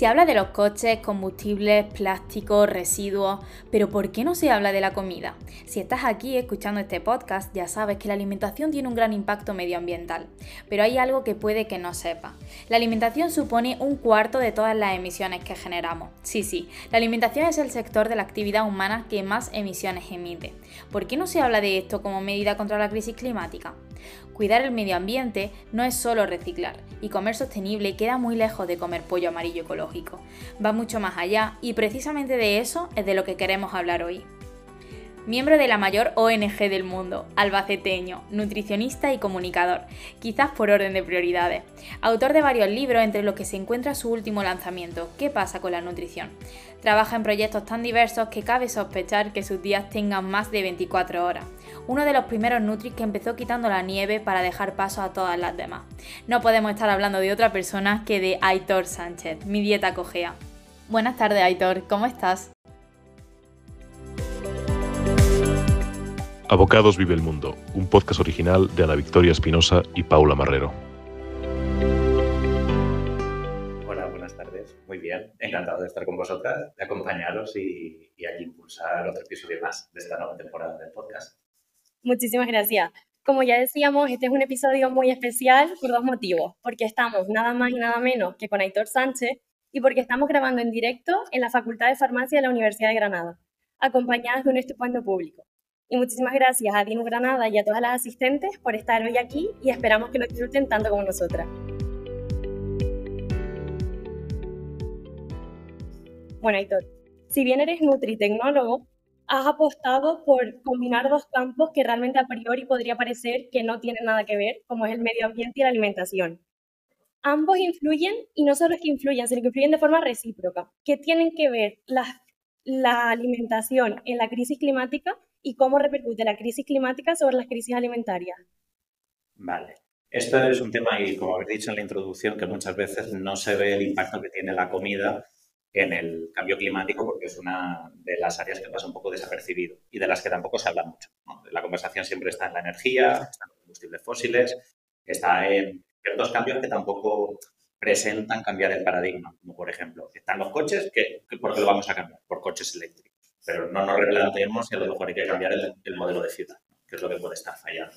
Se habla de los coches, combustibles, plásticos, residuos, pero ¿por qué no se habla de la comida? Si estás aquí escuchando este podcast, ya sabes que la alimentación tiene un gran impacto medioambiental, pero hay algo que puede que no sepa. La alimentación supone un cuarto de todas las emisiones que generamos. Sí, sí, la alimentación es el sector de la actividad humana que más emisiones emite. ¿Por qué no se habla de esto como medida contra la crisis climática? Cuidar el medio ambiente no es solo reciclar, y comer sostenible queda muy lejos de comer pollo amarillo ecológico. Va mucho más allá y precisamente de eso es de lo que queremos hablar hoy. Miembro de la mayor ONG del mundo, albaceteño, nutricionista y comunicador, quizás por orden de prioridades. Autor de varios libros entre los que se encuentra su último lanzamiento, ¿Qué pasa con la nutrición? Trabaja en proyectos tan diversos que cabe sospechar que sus días tengan más de 24 horas uno de los primeros Nutris que empezó quitando la nieve para dejar paso a todas las demás. No podemos estar hablando de otra persona que de Aitor Sánchez, mi dieta cogea. Buenas tardes Aitor, ¿cómo estás? Abocados Vive el Mundo, un podcast original de Ana Victoria Espinosa y Paula Marrero. Hola, buenas tardes. Muy bien, encantado de estar con vosotras, de acompañaros y, y aquí impulsar otro episodio más de esta nueva temporada del podcast. Muchísimas gracias. Como ya decíamos, este es un episodio muy especial por dos motivos. Porque estamos nada más y nada menos que con Aitor Sánchez y porque estamos grabando en directo en la Facultad de Farmacia de la Universidad de Granada, acompañadas de un estupendo público. Y muchísimas gracias a Dino Granada y a todas las asistentes por estar hoy aquí y esperamos que lo disfruten tanto como nosotras. Bueno, Aitor, si bien eres nutritecnólogo, has apostado por combinar dos campos que realmente a priori podría parecer que no tienen nada que ver, como es el medio ambiente y la alimentación. Ambos influyen, y no solo es que influyen, sino que influyen de forma recíproca. ¿Qué tienen que ver la, la alimentación en la crisis climática y cómo repercute la crisis climática sobre las crisis alimentarias? Vale. Esto es un tema, y como habéis dicho en la introducción, que muchas veces no se ve el impacto que tiene la comida en el cambio climático porque es una de las áreas que pasa un poco desapercibido y de las que tampoco se habla mucho. La conversación siempre está en la energía, está en los combustibles fósiles, está en ciertos cambios que tampoco presentan cambiar el paradigma, como por ejemplo, están los coches, que, ¿por qué lo vamos a cambiar? Por coches eléctricos. Pero no nos replanteemos si a lo mejor hay que cambiar el, el modelo de ciudad, que es lo que puede estar fallando.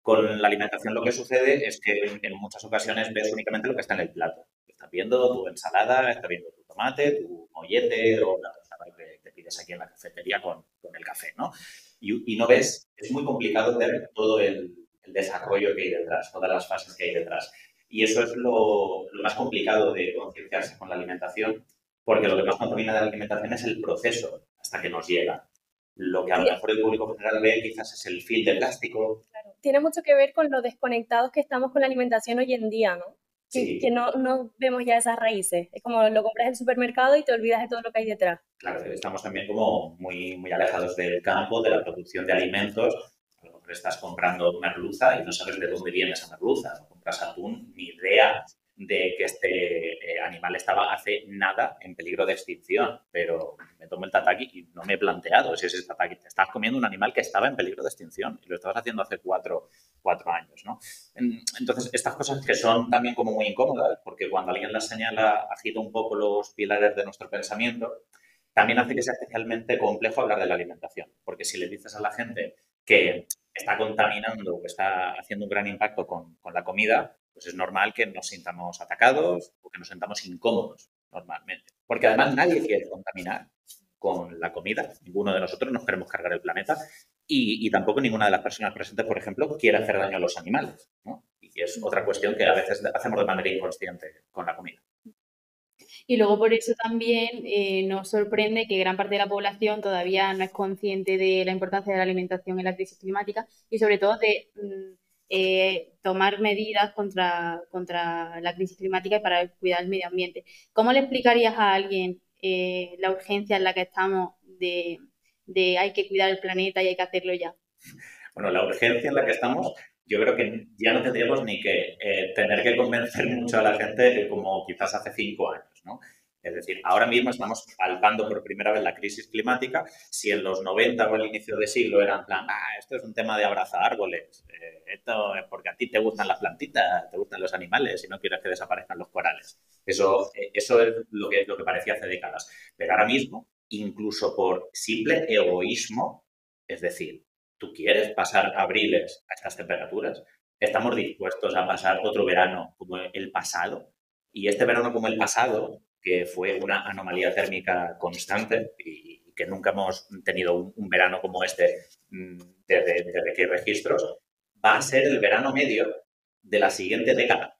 Con la alimentación lo que sucede es que en muchas ocasiones ves únicamente lo que está en el plato. Estás viendo tu ensalada, estás viendo tu tomate, tu mollete o la tostada que te pides aquí en la cafetería con, con el café, ¿no? Y, y, no ves, es muy complicado ver todo el, el, desarrollo que hay detrás, todas las fases que hay detrás. Y eso es lo, lo más complicado de concienciarse con la alimentación, porque lo que más contamina de la alimentación es el proceso hasta que nos llega. Lo que a lo mejor el público general ve quizás es el fil de plástico, tiene mucho que ver con lo desconectados que estamos con la alimentación hoy en día, ¿no? Que, sí. que no, no, vemos ya esas raíces. Es como lo compras en el supermercado y te olvidas de todo lo que hay detrás. Claro, estamos también como muy, muy alejados del campo, de la producción de alimentos. A lo mejor estás comprando merluza y no sabes de dónde viene esa merluza. O compras atún, ni idea de que este eh, animal estaba hace nada en peligro de extinción, pero me tomo el tataki y no me he planteado si es ese tataki. Te estás comiendo un animal que estaba en peligro de extinción y lo estabas haciendo hace cuatro, cuatro años, ¿no? Entonces, estas cosas que son también como muy incómodas, porque cuando alguien las señala, agita un poco los pilares de nuestro pensamiento, también hace que sea especialmente complejo hablar de la alimentación, porque si le dices a la gente que está contaminando, que está haciendo un gran impacto con, con la comida, pues es normal que nos sintamos atacados o que nos sintamos incómodos normalmente. Porque además nadie quiere contaminar con la comida. Ninguno de nosotros nos queremos cargar el planeta y, y, tampoco ninguna de las personas presentes, por ejemplo, quiere hacer daño a los animales. ¿no? Y es otra cuestión que a veces hacemos de manera inconsciente con la comida. Y luego por eso también eh, nos sorprende que gran parte de la población todavía no es consciente de la importancia de la alimentación en la crisis climática y sobre todo de mm, eh, tomar medidas contra, contra la crisis climática y para cuidar el medio ambiente. ¿Cómo le explicarías a alguien eh, la urgencia en la que estamos de, de hay que cuidar el planeta y hay que hacerlo ya? Bueno, la urgencia en la que estamos yo creo que ya no tendríamos ni que eh, tener que convencer mucho a la gente como quizás hace cinco años, ¿no? Es decir, ahora mismo estamos palpando por primera vez la crisis climática. Si en los 90 o el inicio de siglo eran plan, ah, esto es un tema de abrazar árboles, eh, esto es porque a ti te gustan las plantitas, te gustan los animales y no quieres que desaparezcan los corales. Eso, eso es lo que, lo que parecía hace décadas. Pero ahora mismo, incluso por simple egoísmo, es decir, tú quieres pasar abriles a estas temperaturas, estamos dispuestos a pasar otro verano como el pasado. Y este verano como el pasado, que fue una anomalía térmica constante y, que nunca hemos tenido un, verano como este mm, desde, que hay registros, va a ser el verano medio de la siguiente década.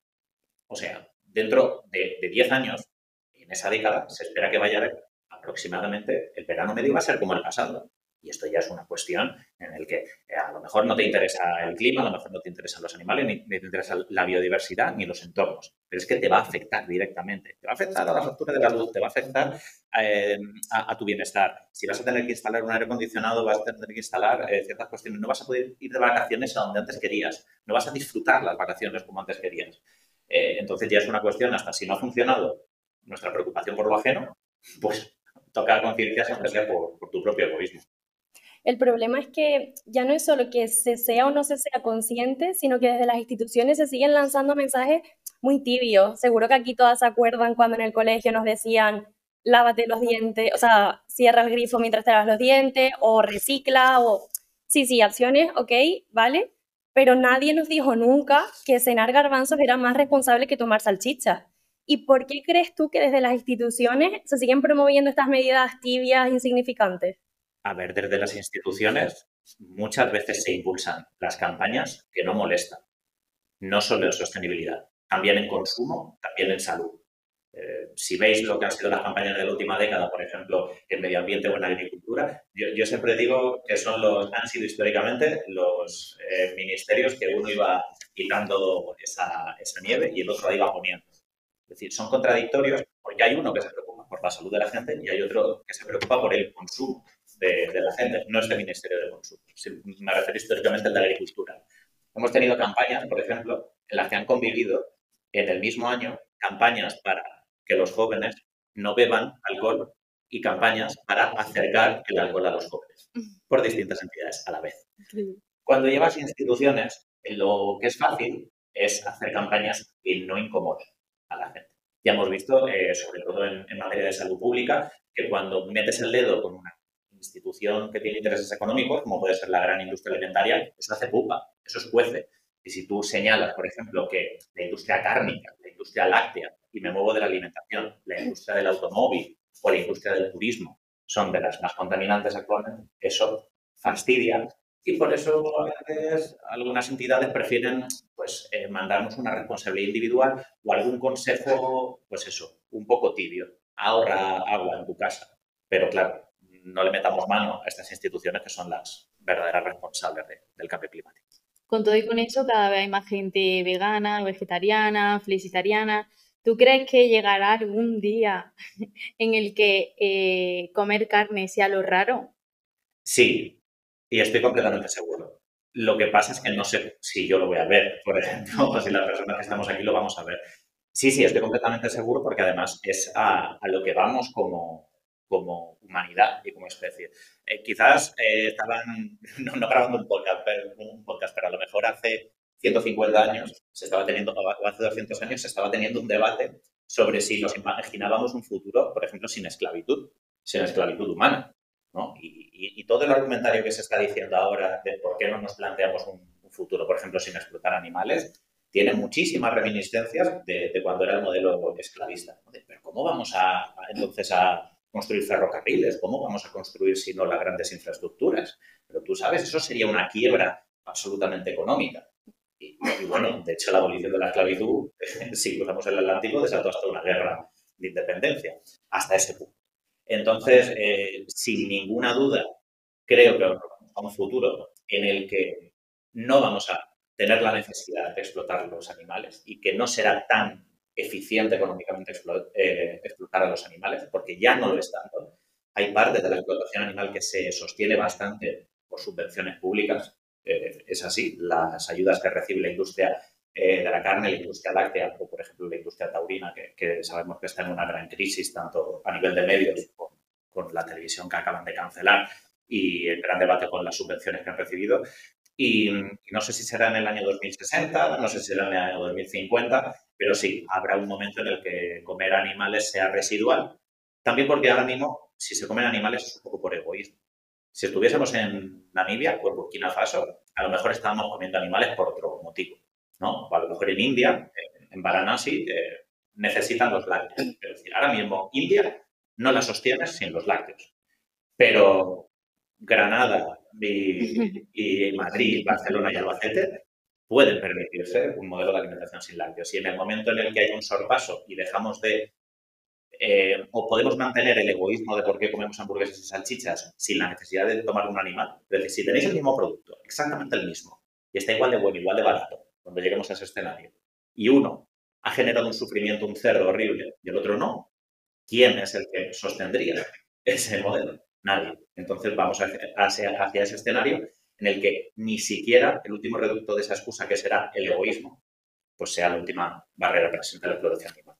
O sea, dentro de, 10 años, en esa década, se espera que vaya aproximadamente, el verano medio va a ser como el pasado. Y esto ya es una cuestión en el que eh, a lo mejor no te interesa el clima, a lo mejor no te interesan los animales, ni, te interesa la biodiversidad, ni los entornos. Pero es que te va a afectar directamente. Te va a afectar a la factura de la luz, te va a afectar eh, a, tu bienestar. Si vas a tener que instalar un aire acondicionado, vas a tener que instalar eh, ciertas cuestiones. No vas a poder ir de vacaciones a donde antes querías. No vas a disfrutar las vacaciones como antes querías. entonces ya es una cuestión, hasta si no ha funcionado nuestra preocupación por lo ajeno, pues toca concienciarse aunque sea por tu propio egoísmo. El problema es que ya no es solo que se sea o no se sea consciente, sino que desde las instituciones se siguen lanzando mensajes muy tibios. Seguro que aquí todas se acuerdan cuando en el colegio nos decían lávate los dientes, o sea, cierra el grifo mientras te lavas los dientes, o recicla, o... Sí, sí, acciones, ok, vale, pero nadie nos dijo nunca que cenar garbanzos era más responsable que tomar salchicha. ¿Y por qué crees tú que desde las instituciones se siguen promoviendo estas medidas tibias, insignificantes? A ver, desde las instituciones muchas veces se impulsan las campañas que no molestan, no solo en sostenibilidad, también en consumo, también en salud. Eh, si veis lo que han sido las campañas de la última década, por ejemplo, en medio ambiente o en agricultura, yo, siempre digo que son los, han sido históricamente los eh, ministerios que uno iba quitando esa, esa nieve y el otro la iba poniendo. Es decir, son contradictorios porque hay uno que se preocupa por la salud de la gente y hay otro que se preocupa por el consumo de, la gente, no es el Ministerio de Consumo. Me refiero históricamente al de Agricultura. Hemos tenido campañas, por ejemplo, en las que han convivido en el mismo año campañas para que los jóvenes no beban alcohol y campañas para acercar el alcohol a los jóvenes por distintas entidades a la vez. Cuando llevas instituciones, lo que es fácil es hacer campañas que no incomoden a la gente. Ya hemos visto, eh, sobre todo en, en, materia de salud pública, que cuando metes el dedo con una institución que tiene intereses económicos, como puede ser la gran industria alimentaria, eso hace pupa, eso es juece. Y si tú señalas, por ejemplo, que la industria cárnica, la industria láctea, y me muevo de la alimentación, la industria del automóvil o la industria del turismo son de las más contaminantes actualmente, eso fastidia. Y por eso a veces algunas entidades prefieren pues, eh, mandarnos una responsabilidad individual o algún consejo, pues eso, un poco tibio. Ahorra agua en tu casa. Pero claro, no le metamos mano a estas instituciones que son las verdaderas responsables del cambio climático. Con todo y con eso, cada vez hay más gente vegana, vegetariana, flexitariana. ¿Tú crees que llegará algún día en el que eh, comer carne sea lo raro? Sí, y estoy completamente seguro. Lo que pasa es que no sé si yo lo voy a ver, por ejemplo, o si las personas que estamos aquí lo vamos a ver. Sí, sí, estoy completamente seguro porque además es a lo que vamos como, como humanidad y como especie. Eh, quizás eh, estaban, no, grabando un podcast, pero, un podcast, a lo mejor hace 150 años se estaba teniendo, o hace 200 años se estaba teniendo un debate sobre si nos imaginábamos un futuro, por ejemplo, sin esclavitud, sin esclavitud humana. ¿no? Y, todo el argumentario que se está diciendo ahora de por qué no nos planteamos un, futuro, por ejemplo, sin explotar animales, tiene muchísimas reminiscencias de, cuando era el modelo esclavista. Pero ¿cómo vamos a entonces a, construir ferrocarriles, ¿cómo vamos a construir si no las grandes infraestructuras? Pero tú sabes, eso sería una quiebra absolutamente económica. Y, bueno, de hecho la abolición de la esclavitud, si cruzamos el Atlántico, desató hasta una guerra de independencia, hasta ese punto. Entonces, eh, sin ninguna duda, creo que a un futuro en el que no vamos a tener la necesidad de explotar los animales y que no será tan eficiente económicamente eh, explotar a los animales, porque ya no lo es tanto. Hay parte de la explotación animal que se sostiene bastante por subvenciones públicas. Eh, es así, las ayudas que recibe la industria eh, de la carne, la industria láctea o, por ejemplo, la industria taurina, que, sabemos que está en una gran crisis, tanto a nivel de medios, con, con la televisión que acaban de cancelar y el gran debate con las subvenciones que han recibido. Y, no sé si será en el año 2060, no sé si será en el año 2050, pero sí, habrá un momento en el que comer animales sea residual. También porque ahora mismo, si se comen animales es un poco por egoísmo. Si estuviésemos en Namibia o en Burkina Faso, a lo mejor estábamos comiendo animales por otro motivo, ¿no? O a lo mejor en India, en Varanasi, eh, necesitan los lácteos. Es decir, ahora mismo India no la sostiene sin los lácteos. Pero Granada y, Madrid, Barcelona y Albacete pueden permitirse un modelo de alimentación sin lácteos. Y en el momento en el que hay un sorpaso y dejamos de eh, o podemos mantener el egoísmo de por qué comemos hamburguesas y salchichas sin la necesidad de tomar un animal. Es decir, si tenéis el mismo producto, exactamente el mismo, y está igual de bueno, igual de barato, cuando lleguemos a ese escenario, y uno ha generado un sufrimiento, un cerdo horrible, y el otro no, ¿quién es el que sostendría ese modelo? Nadie. Entonces vamos hacia, hacia ese escenario en el que ni siquiera el último reducto de esa excusa, que será el egoísmo, pues sea la última barrera presente la producción animal.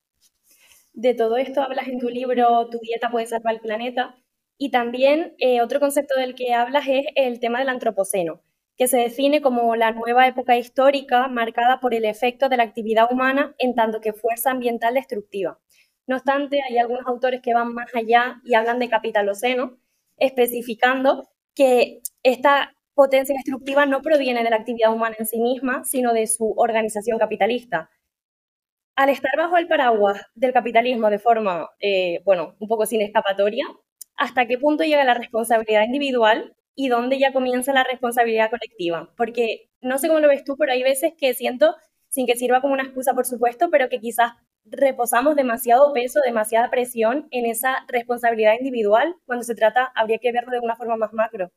De todo esto hablas en tu libro Tu dieta puede salvar el planeta. Y también eh, otro concepto del que hablas es el tema del antropoceno, que se define como la nueva época histórica marcada por el efecto de la actividad humana en tanto que fuerza ambiental destructiva. No obstante, hay algunos autores que van más allá y hablan de capitaloceno, especificando que esta potencia destructiva no proviene de la actividad humana en sí misma, sino de su organización capitalista. Al estar bajo el paraguas del capitalismo de forma, eh, bueno, un poco sin escapatoria, ¿hasta qué punto llega la responsabilidad individual y dónde ya comienza la responsabilidad colectiva? Porque no sé cómo lo ves tú, pero hay veces que siento, sin que sirva como una excusa, por supuesto, pero que quizás reposamos demasiado peso, demasiada presión en esa responsabilidad individual. Cuando se trata, habría que verlo de una forma más macro.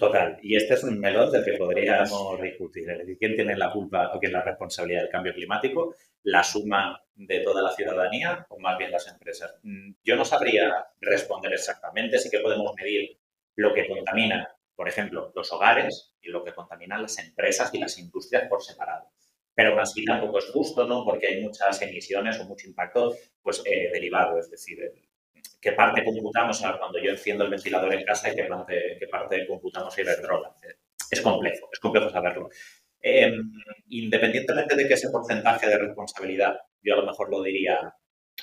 Total. Y este es un melón del que podríamos discutir. Es decir, ¿quién tiene la culpa o quién la responsabilidad del cambio climático? ¿La suma de toda la ciudadanía o más bien las empresas? Mm, yo no sabría responder exactamente. Sí que podemos medir lo que contamina, por ejemplo, los hogares y lo que contaminan las empresas y las industrias por separado pero aún así tampoco es justo, ¿no? Porque hay muchas emisiones o mucho impacto pues, eh, derivado, es decir, qué parte computamos cuando yo enciendo el ventilador en casa qué parte, qué parte computamos Iberdrola. Es complejo, es complejo saberlo. Em, independientemente de que ese porcentaje de responsabilidad, yo a lo mejor lo diría,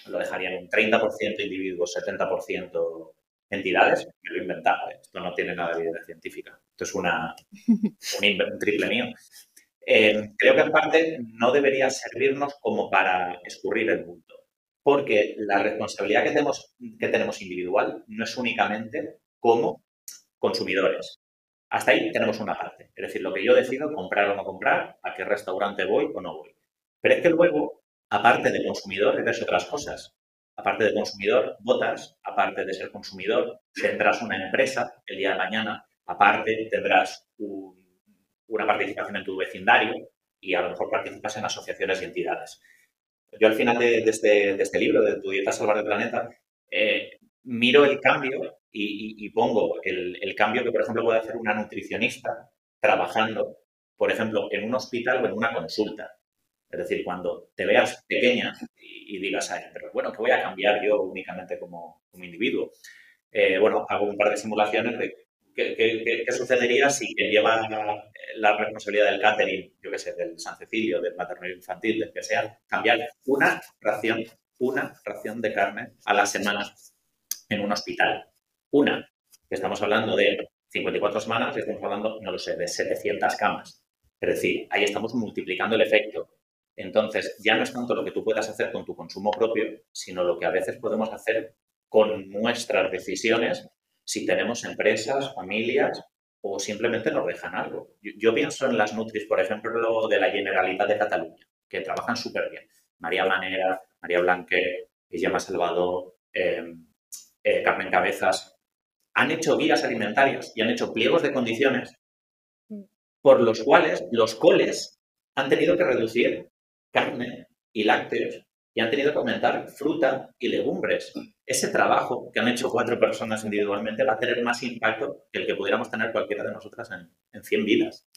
lo dejaría en un 30% individuos, 70% entidades, me lo he inventado, ¿eh? esto no tiene nada de evidencia científica, esto es una, un triple mío. Eh, creo que en parte no debería servirnos como para escurrir el punto, porque la responsabilidad que tenemos, que tenemos individual no es únicamente como consumidores. Hasta ahí tenemos una parte, es decir, lo que yo decido comprar o no comprar, a qué restaurante voy o no voy. Pero es que luego, aparte de consumidor, eres otras cosas. Aparte de consumidor, votas, aparte de ser consumidor, tendrás una empresa el día de mañana, aparte tendrás un una participación en tu vecindario y a lo mejor participas en asociaciones y entidades. Yo al final de, este, este, libro, de Tu dieta salvar el planeta, eh, miro el cambio y, pongo el, cambio que, por ejemplo, puede hacer una nutricionista trabajando, por ejemplo, en un hospital o en una consulta. Es decir, cuando te veas pequeña y, digas, pero bueno, ¿qué voy a cambiar yo únicamente como, individuo? Eh, bueno, hago un par de simulaciones de ¿Qué, sucedería si quien lleva la responsabilidad del catering, yo qué sé, del San Cecilio, del materno infantil, del que sea, cambiar una ración, una ración de carne a la semana en un hospital? Una, que estamos hablando de 54 semanas estamos hablando, no lo sé, de 700 camas. Es decir, ahí estamos multiplicando el efecto. Entonces, ya no es tanto lo que tú puedas hacer con tu consumo propio, sino lo que a veces podemos hacer con nuestras decisiones si tenemos empresas, familias o simplemente nos dejan algo. Yo, pienso en las Nutris, por ejemplo, de la Generalitat de Cataluña, que trabajan súper bien. María Manera, María Blanque, Guillermo Salvador, eh, eh, Carmen Cabezas, han hecho guías alimentarias y han hecho pliegos de condiciones mm. por los cuales los coles han tenido que reducir carne y lácteos y han tenido que aumentar fruta y legumbres. Ese trabajo que han hecho cuatro personas individualmente va a tener más impacto que el que pudiéramos tener cualquiera de nosotras en, en 100 vidas.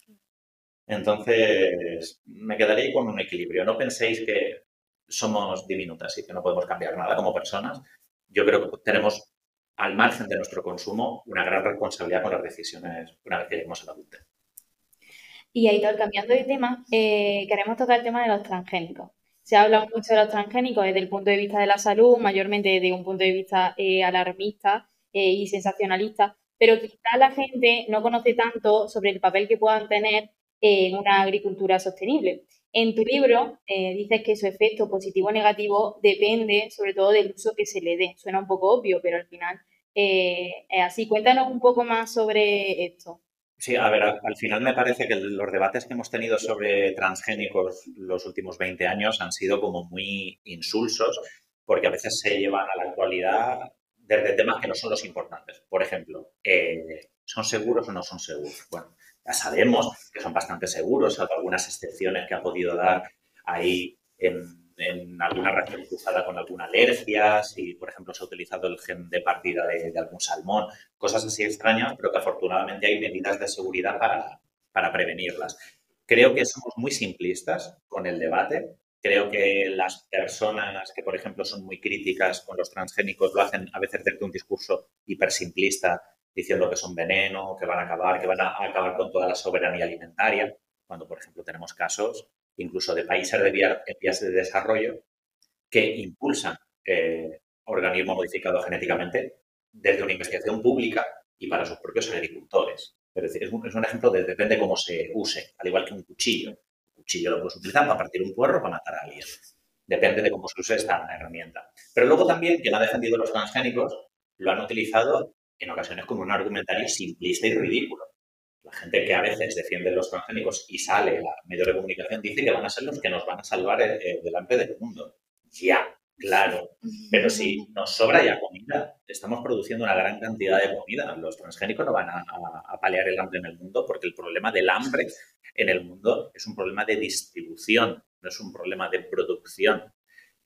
Entonces, me quedaría ahí con un equilibrio. No penséis que somos diminutas y que no podemos cambiar nada como personas. Yo creo que tenemos, al margen de nuestro consumo, una gran responsabilidad con las decisiones una vez que lleguemos a la adultez. Y Aitor, cambiando de tema, eh, queremos tocar el tema de los transgénicos se habla mucho de los transgénicos desde el punto de vista de la salud, mayormente desde un punto de vista eh, alarmista eh, y sensacionalista, pero quizá la gente no conoce tanto sobre el papel que puedan tener en una agricultura sostenible. En tu libro eh, dices que su efecto positivo o negativo depende sobre todo del uso que se le dé. Suena un poco obvio, pero al final es así. Cuéntanos un poco más sobre esto. Sí, a ver, al, final me parece que los debates que hemos tenido sobre transgénicos los últimos 20 años han sido como muy insulsos, porque a veces se llevan a la actualidad desde temas que no son los importantes. Por ejemplo, eh, ¿son seguros o no son seguros? Bueno, ya sabemos que son bastante seguros, salvo algunas excepciones que ha podido dar ahí en en alguna reacción cruzada con alguna alergia, si por ejemplo se ha utilizado el gen de partida de, algún salmón, cosas así extrañas, pero que afortunadamente hay medidas de seguridad para, para prevenirlas. Creo que somos muy simplistas con el debate. Creo que las personas que, por ejemplo, son muy críticas con los transgénicos lo hacen a veces desde un discurso hipersimplista, diciendo que son veneno, que van a acabar, que van a acabar con toda la soberanía alimentaria, cuando, por ejemplo, tenemos casos incluso de países de vías de desarrollo, que impulsan eh, organismos modificados genéticamente desde una investigación pública y para sus propios agricultores. Es un, ejemplo de depende cómo se use, al igual que un cuchillo. Un cuchillo lo puedes utilizar para partir un puerro o para matar a alguien. Depende de cómo se use esta herramienta. Pero luego también quien ha defendido los transgénicos lo han utilizado en ocasiones como un argumentario simplista y ridículo. La gente que a veces defiende los transgénicos y sale a medios de comunicación dice que van a ser los que nos van a salvar eh, eh, delante del mundo. Ya, claro. Pero si nos sobra ya comida, estamos produciendo una gran cantidad de comida. Los transgénicos no van a, a, paliar el hambre en el mundo porque el problema del hambre en el mundo es un problema de distribución, no es un problema de producción.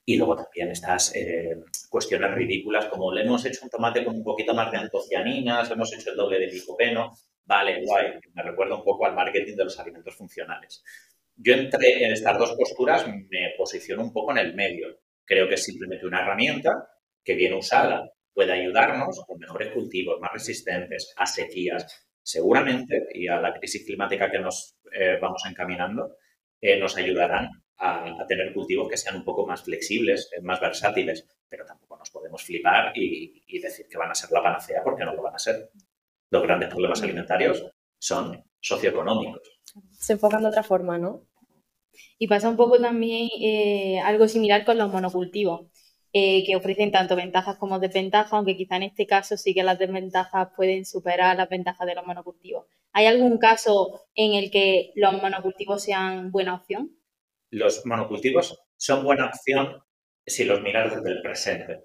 Y luego también estas eh, cuestiones ridículas como le hemos hecho un tomate con un poquito más de antocianinas, hemos hecho el doble de licopeno. Vale, guay. Me recuerda un poco al marketing de los alimentos funcionales. Yo entre en estas dos posturas me posiciono un poco en el medio. Creo que es simplemente una herramienta que bien usada puede ayudarnos con mejores cultivos, más resistentes a sequías, seguramente, y a la crisis climática que nos eh, vamos encaminando, eh, nos ayudarán a, tener cultivos que sean un poco más flexibles, eh, más versátiles, pero tampoco nos podemos flipar y, y decir que van a ser la panacea porque no lo van a ser los grandes problemas alimentarios son socioeconómicos. Se enfocan de otra forma, ¿no? Y pasa un poco también eh, algo similar con los monocultivos, eh, que ofrecen tanto ventajas como desventajas, aunque quizá en este caso sí que las desventajas pueden superar las ventajas de los monocultivos. ¿Hay algún caso en el que los monocultivos sean buena opción? Los monocultivos son buena opción si los miras desde el presente.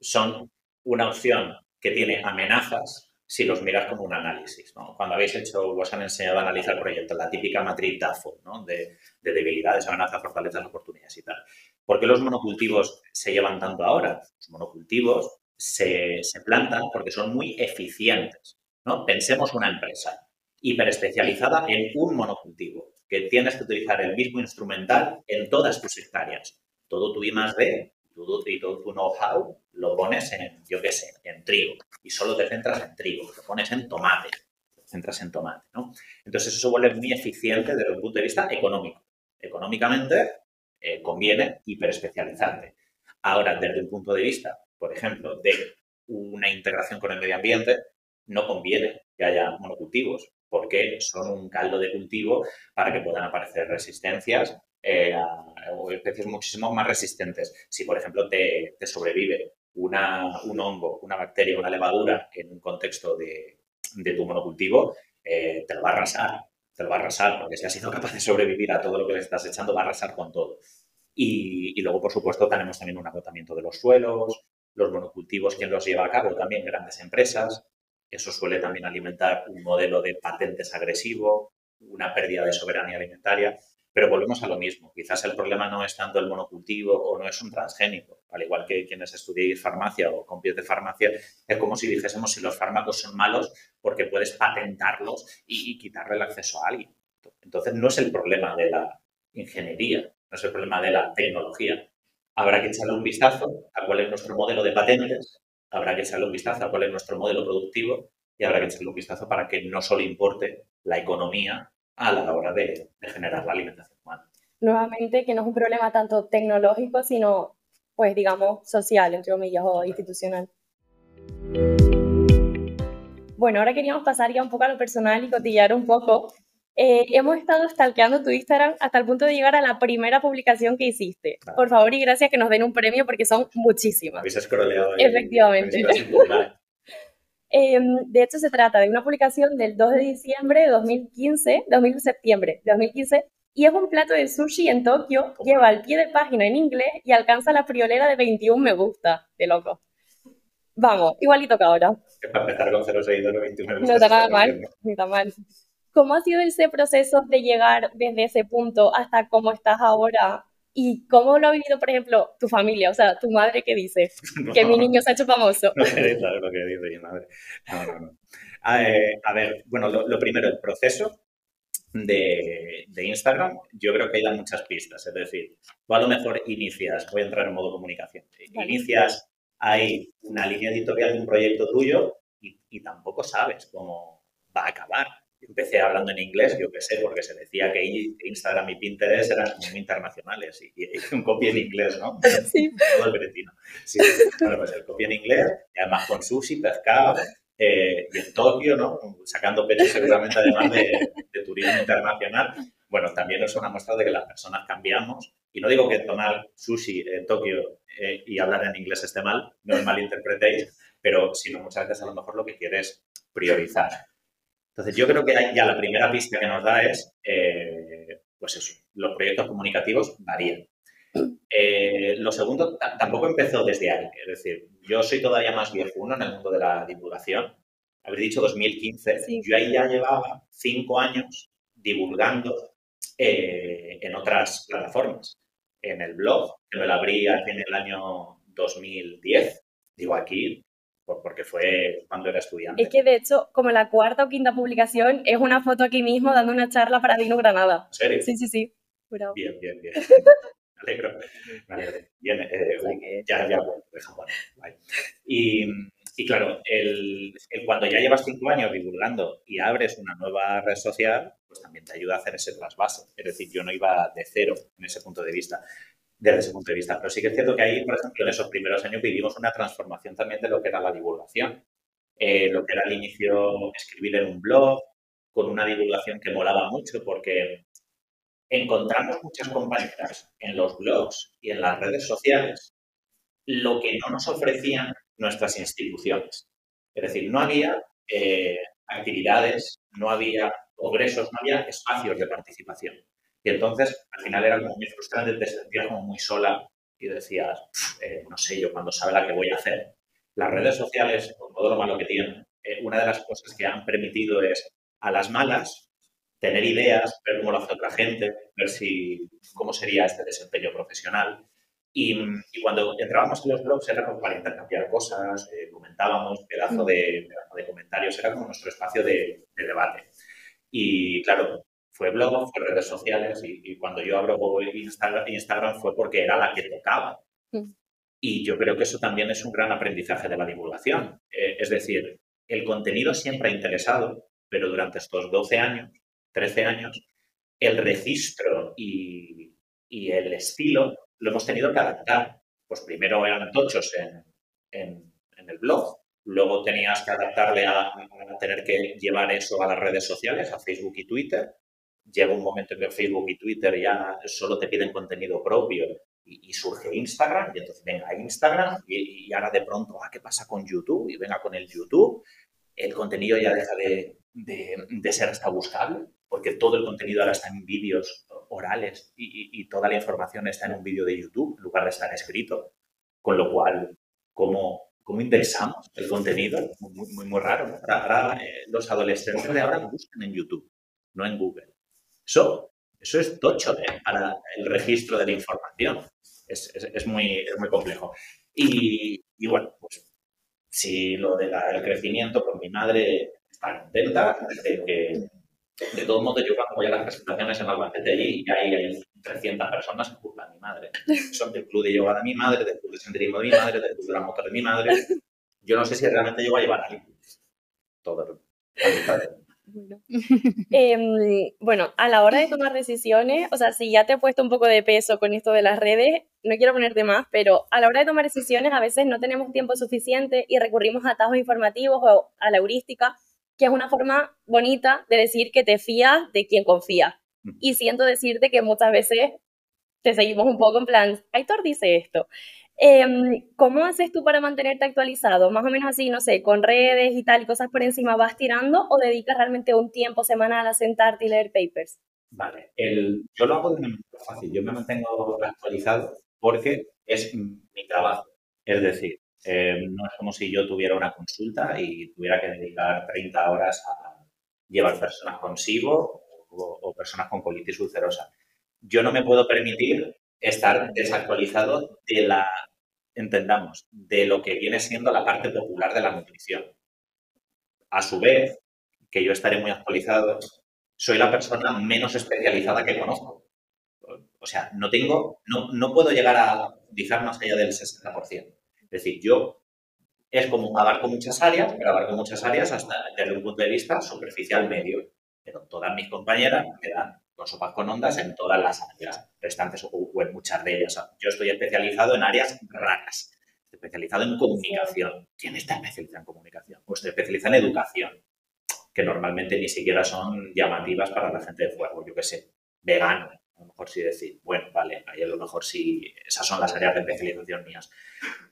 Son una opción que tiene amenazas si los miras como un análisis. Cuando habéis hecho, os han enseñado a analizar proyectos, la típica matriz DAFO, ¿no? de, debilidades, amenazas, fortalezas, oportunidades y tal. ¿Por qué los monocultivos se llevan tanto ahora? Los monocultivos se, plantan porque son muy eficientes. ¿no? Pensemos una empresa hiperespecializada en un monocultivo, que tienes que utilizar el mismo instrumental en todas tus hectáreas. Todo tu I más D y todo tu know-how lo pones en, yo qué sé, en trigo y solo te centras en trigo, lo pones en tomate, te centras en tomate, ¿no? Entonces eso vuelve muy eficiente desde un punto de vista económico. Económicamente eh, conviene hiperespecializarte. Ahora, desde un punto de vista, por ejemplo, de una integración con el medio ambiente, no conviene que haya monocultivos, porque son un caldo de cultivo para que puedan aparecer resistencias eh, o especies muchísimo más resistentes. Si, por ejemplo, te, sobrevive una, un hongo, una bacteria, una levadura en un contexto de, tu monocultivo, eh, te lo va a arrasar. Te lo va a arrasar, porque si has sido capaz de sobrevivir a todo lo que le estás echando, va a arrasar con todo. Y, y luego, por supuesto, tenemos también un agotamiento de los suelos, los monocultivos, quien los lleva a cabo, también grandes empresas. Eso suele también alimentar un modelo de patentes agresivo, una pérdida de soberanía alimentaria. Pero volvemos a lo mismo. Quizás el problema no es tanto el monocultivo o no es un transgénico. Al igual que quienes estudiáis farmacia o compies de farmacia, es como si dijésemos si los fármacos son malos porque puedes patentarlos y, quitarle el acceso a alguien. Entonces, no es el problema de la ingeniería, no es el problema de la tecnología. Habrá que echarle un vistazo a cuál es nuestro modelo de patentes, habrá que echarle un vistazo a cuál es nuestro modelo productivo y habrá que echarle un vistazo para que no solo importe la economía a la hora de, generar la alimentación humana. nuevamente que no es un problema tanto tecnológico, sino, pues, digamos, social, entre comillas, o institucional. Bueno, ahora queríamos pasar ya un poco a lo personal y cotillar un poco. Eh, hemos estado stalkeando tu Instagram hasta el punto de llegar a la primera publicación que hiciste. Por favor y gracias que nos den un premio porque son muchísimas. Habéis scrolleado. Efectivamente. Em, de hecho, se trata de una publicación del 2 de diciembre de 2015, 2000 septiembre de 2015, y es un plato de sushi en Tokio, lleva al pie de página en inglés y alcanza la friolera de 21 me gusta, de loco. Vamos, igualito que ahora. Para empezar con 0 seguidores, 21 me gusta. No está nada mal, ni está mal. ¿Cómo ha sido ese proceso de llegar desde ese punto hasta cómo estás ahora? ¿Y cómo lo ha vivido, por ejemplo, tu familia? O sea, tu madre, ¿qué dice? que mi niño se ha hecho famoso. No lo que dice mi madre. No, no, no. A, eh, ver, bueno, lo, primero, el proceso de, Instagram, yo creo que hay muchas pistas. Es decir, tú a lo mejor inicias, voy a entrar en modo comunicación, inicias hay una línea editorial de un proyecto tuyo y, y tampoco sabes cómo va a acabar empecé hablando en inglés, yo qué sé, porque se decía que Instagram y Pinterest eran muy internacionales y, y un copia en inglés, ¿no? Sí. Todo el cretino. Sí. Bueno, pues el copia en inglés, y además con sushi, pescado, eh, y en Tokio, ¿no? Sacando pecho seguramente además de, turismo internacional. Bueno, también es una muestra de que las personas cambiamos. Y no digo que tomar sushi en Tokio eh, y hablar en inglés esté mal, no me malinterpretéis, pero sino muchas veces a lo mejor lo que quieres priorizar. Entonces, yo creo que ya la primera pista que nos da es, eh, pues eso, los proyectos comunicativos varían. Eh, lo segundo tampoco empezó desde ahí, es decir, yo soy todavía más viejuno en el mundo de la divulgación. Habría dicho 2015, yo ahí ya llevaba cinco años divulgando eh, en otras plataformas. En el blog, que me lo abrí en el año 2010, digo aquí, porque fue cuando era estudiante. Es que de hecho, como la cuarta o quinta publicación, es una foto aquí mismo dando una charla para Dino Granada. ¿En serio? Sí, sí, sí. Bien, bien, bien. Me alegro. Me alegro. Bien, eh, ya, ya, bueno, de Japón. Y, y, claro, el, cuando ya llevas cinco años divulgando y abres una nueva red social, pues también te ayuda a hacer ese trasvase. Es decir, yo no iba de cero en ese punto de vista desde ese punto de vista. Pero sí que es cierto que ahí, por ejemplo, en esos primeros años vivimos una transformación también de lo que era la divulgación. Eh, lo que era al inicio escribir en un blog, con una divulgación que molaba mucho porque encontramos muchas compañeras en los blogs y en las redes sociales lo que no nos ofrecían nuestras instituciones. Es decir, no había eh, actividades, no había congresos, no había espacios de participación. Y entonces, al final era como muy frustrante, te sentías como muy sola y decías, eh, no sé yo cuando sabe la que voy a hacer. Las redes sociales, con todo lo malo que tienen, eh, una de las cosas que han permitido es a las malas tener ideas, ver cómo lo hace otra gente, ver si, cómo sería este desempeño profesional. Y, cuando entrábamos en los blogs era como para intercambiar cosas, eh, comentábamos, pedazo de, pedazo de comentarios, era como nuestro espacio de, de debate. Y claro, fue blog, fue redes sociales y, cuando yo abro Instagram, Instagram fue porque era la que tocaba. Mm. Y yo creo que eso también es un gran aprendizaje de la divulgación. Eh, es decir, el contenido siempre ha interesado, pero durante estos 12 años, 13 años, el registro y, el estilo lo hemos tenido que adaptar. Pues primero eran tochos en, en el blog, luego tenías que adaptarle a, a, tener que llevar eso a las redes sociales, a Facebook y Twitter, llega un momento en que Facebook y Twitter ya solo te piden contenido propio y, surge Instagram y entonces venga Instagram y, ahora de pronto, ah, ¿qué pasa con YouTube? Y venga con el YouTube, el contenido ya deja de, de, ser hasta buscable porque todo el contenido ahora está en vídeos orales y, toda la información está en un vídeo de YouTube en lugar de estar escrito. Con lo cual, ¿cómo, cómo indexamos el contenido? Muy, muy, muy raro. Ahora, eh, los adolescentes de ahora buscan en YouTube, no en Google. Eso, eso es tocho para el registro de la información. Es, muy, muy complejo. Y, bueno, pues si lo del crecimiento, pues mi madre está contenta de que, de todos modos, yo cuando voy a las presentaciones en Albacete allí y hay, hay 300 personas juzgan a mi madre. Son del club de yoga de mi madre, del club de senderismo de mi madre, del club de la moto de mi madre. Yo no sé si realmente yo voy a llevar a alguien. Todo. Em, bueno. a la hora de tomar decisiones, o sea, si ya te he puesto un poco de peso con esto de las redes, no quiero ponerte más, pero a la hora de tomar decisiones a veces no tenemos tiempo suficiente y recurrimos a atajos informativos o a la heurística, que es una forma bonita de decir que te fías de quien confía. Mm. Y siento decirte que muchas veces te seguimos un poco en plan, Aitor dice esto. Em, ¿Cómo haces tú para mantenerte actualizado? Más o menos así, no sé, con redes y tal, cosas por encima, ¿vas tirando o dedicas realmente un tiempo semanal a sentarte y leer papers? Vale, yo lo hago de una manera fácil, yo me mantengo actualizado porque es mi trabajo. Es decir, em, no es como si yo tuviera una consulta y tuviera que dedicar 30 horas a llevar personas consigo o, o personas con colitis ulcerosa. Yo no me puedo permitir estar desactualizado de la entendamos, de lo que viene siendo la parte popular de la nutrición. A su vez, que yo estaré muy actualizado, soy la persona menos especializada que conozco. O sea, no tengo, no, no puedo llegar a profundizar más allá del 60%. Es decir, yo es como abarco muchas áreas, pero abarco muchas áreas hasta desde un punto de vista superficial medio. Pero todas mis compañeras me dan con sopas con ondas en todas las áreas restantes o, en muchas de ellas. Yo estoy especializado en áreas raras. Estoy especializado en comunicación. ¿Quién está especializado en comunicación? Pues estoy especializado en educación, que normalmente ni siquiera son llamativas para la gente de fuera. Yo qué sé, vegano, a lo mejor sí decir, bueno, vale, ahí a lo mejor sí, esas son las áreas de especialización mías.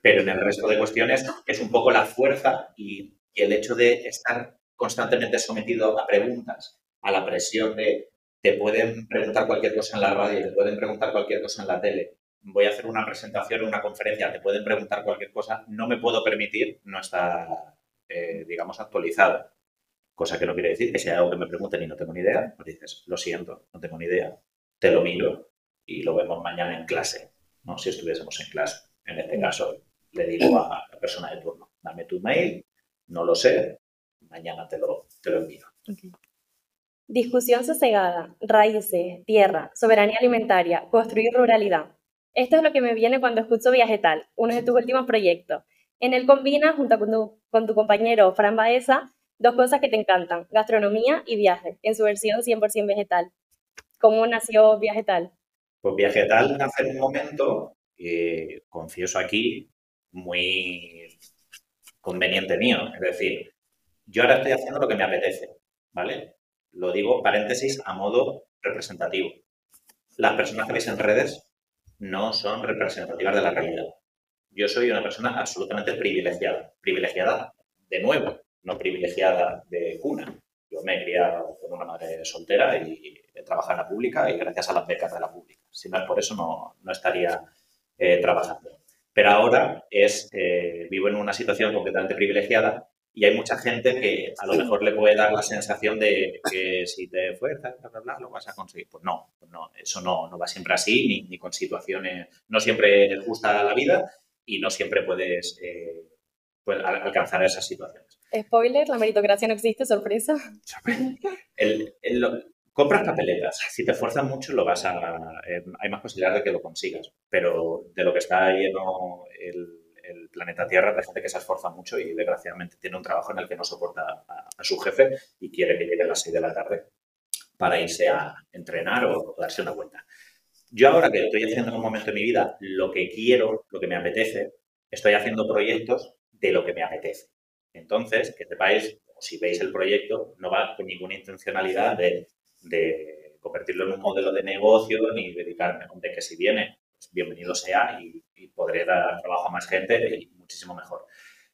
Pero en el resto de cuestiones es un poco la fuerza y el hecho de estar constantemente sometido a preguntas, a la presión de te pueden preguntar cualquier cosa en la radio, te pueden preguntar cualquier cosa en la tele, voy a hacer una presentación, una conferencia, te pueden preguntar cualquier cosa, no me puedo permitir no estar, eh, digamos, actualizado. Cosa que no quiere decir que si hay algo que me pregunten y no tengo ni idea, pues dices, lo siento, no tengo ni idea, te lo miro y lo vemos mañana en clase, ¿no? Si estuviésemos en clase. En este caso, le digo a la persona de turno, dame tu mail, no lo sé, mañana te lo, te lo envío. Discusión sosegada, raíces, tierra, soberanía alimentaria, construir ruralidad. Esto es lo que me viene cuando escucho Viajetal, uno de tus últimos proyectos. En él combinas, junto con tu, compañero Fran Baeza, dos cosas que te encantan, gastronomía y viajes, en su versión 100% vegetal. ¿Cómo nació Viajetal? Pues Viajetal nace en un momento, eh, confieso aquí, muy conveniente mío. Es decir, yo ahora estoy haciendo lo que me apetece, ¿vale? Lo digo, paréntesis, a modo representativo. Las personas que veis en redes no son representativas de la realidad. Yo soy una persona absolutamente privilegiada. Privilegiada de nuevo, no privilegiada de cuna. Yo me he criado con una madre soltera y he trabajado en la pública y gracias a las becas de la pública. Si no es por eso, no, no estaría eh, trabajando. Pero ahora es, eh, vivo en una situación completamente privilegiada y hay mucha gente que a lo mejor le puede dar la sensación de que si te esfuerzas, lo vas a conseguir. Pues no, pues no eso no, no, va siempre así, ni, ni, con situaciones, no siempre es justa la vida y no siempre puedes eh, pues, alcanzar esas situaciones. Spoiler, la meritocracia no existe, sorpresa. El, compras papeletas. Si te esfuerzas mucho, lo vas a, eh, hay más posibilidades de que lo consigas. Pero de lo que está lleno el el planeta Tierra de gente que se esfuerza mucho y desgraciadamente tiene un trabajo en el que no soporta a, su jefe y quiere que llegue a las 6 de la tarde para irse a entrenar o, darse una vuelta. Yo ahora que estoy haciendo en un momento de mi vida lo que quiero, lo que me apetece, estoy haciendo proyectos de lo que me apetece. Entonces, que sepáis, si veis el proyecto, no va con ninguna intencionalidad de, convertirlo en un modelo de negocio ni dedicarme, de que si viene bienvenido sea y, podré dar trabajo a más gente y muchísimo mejor.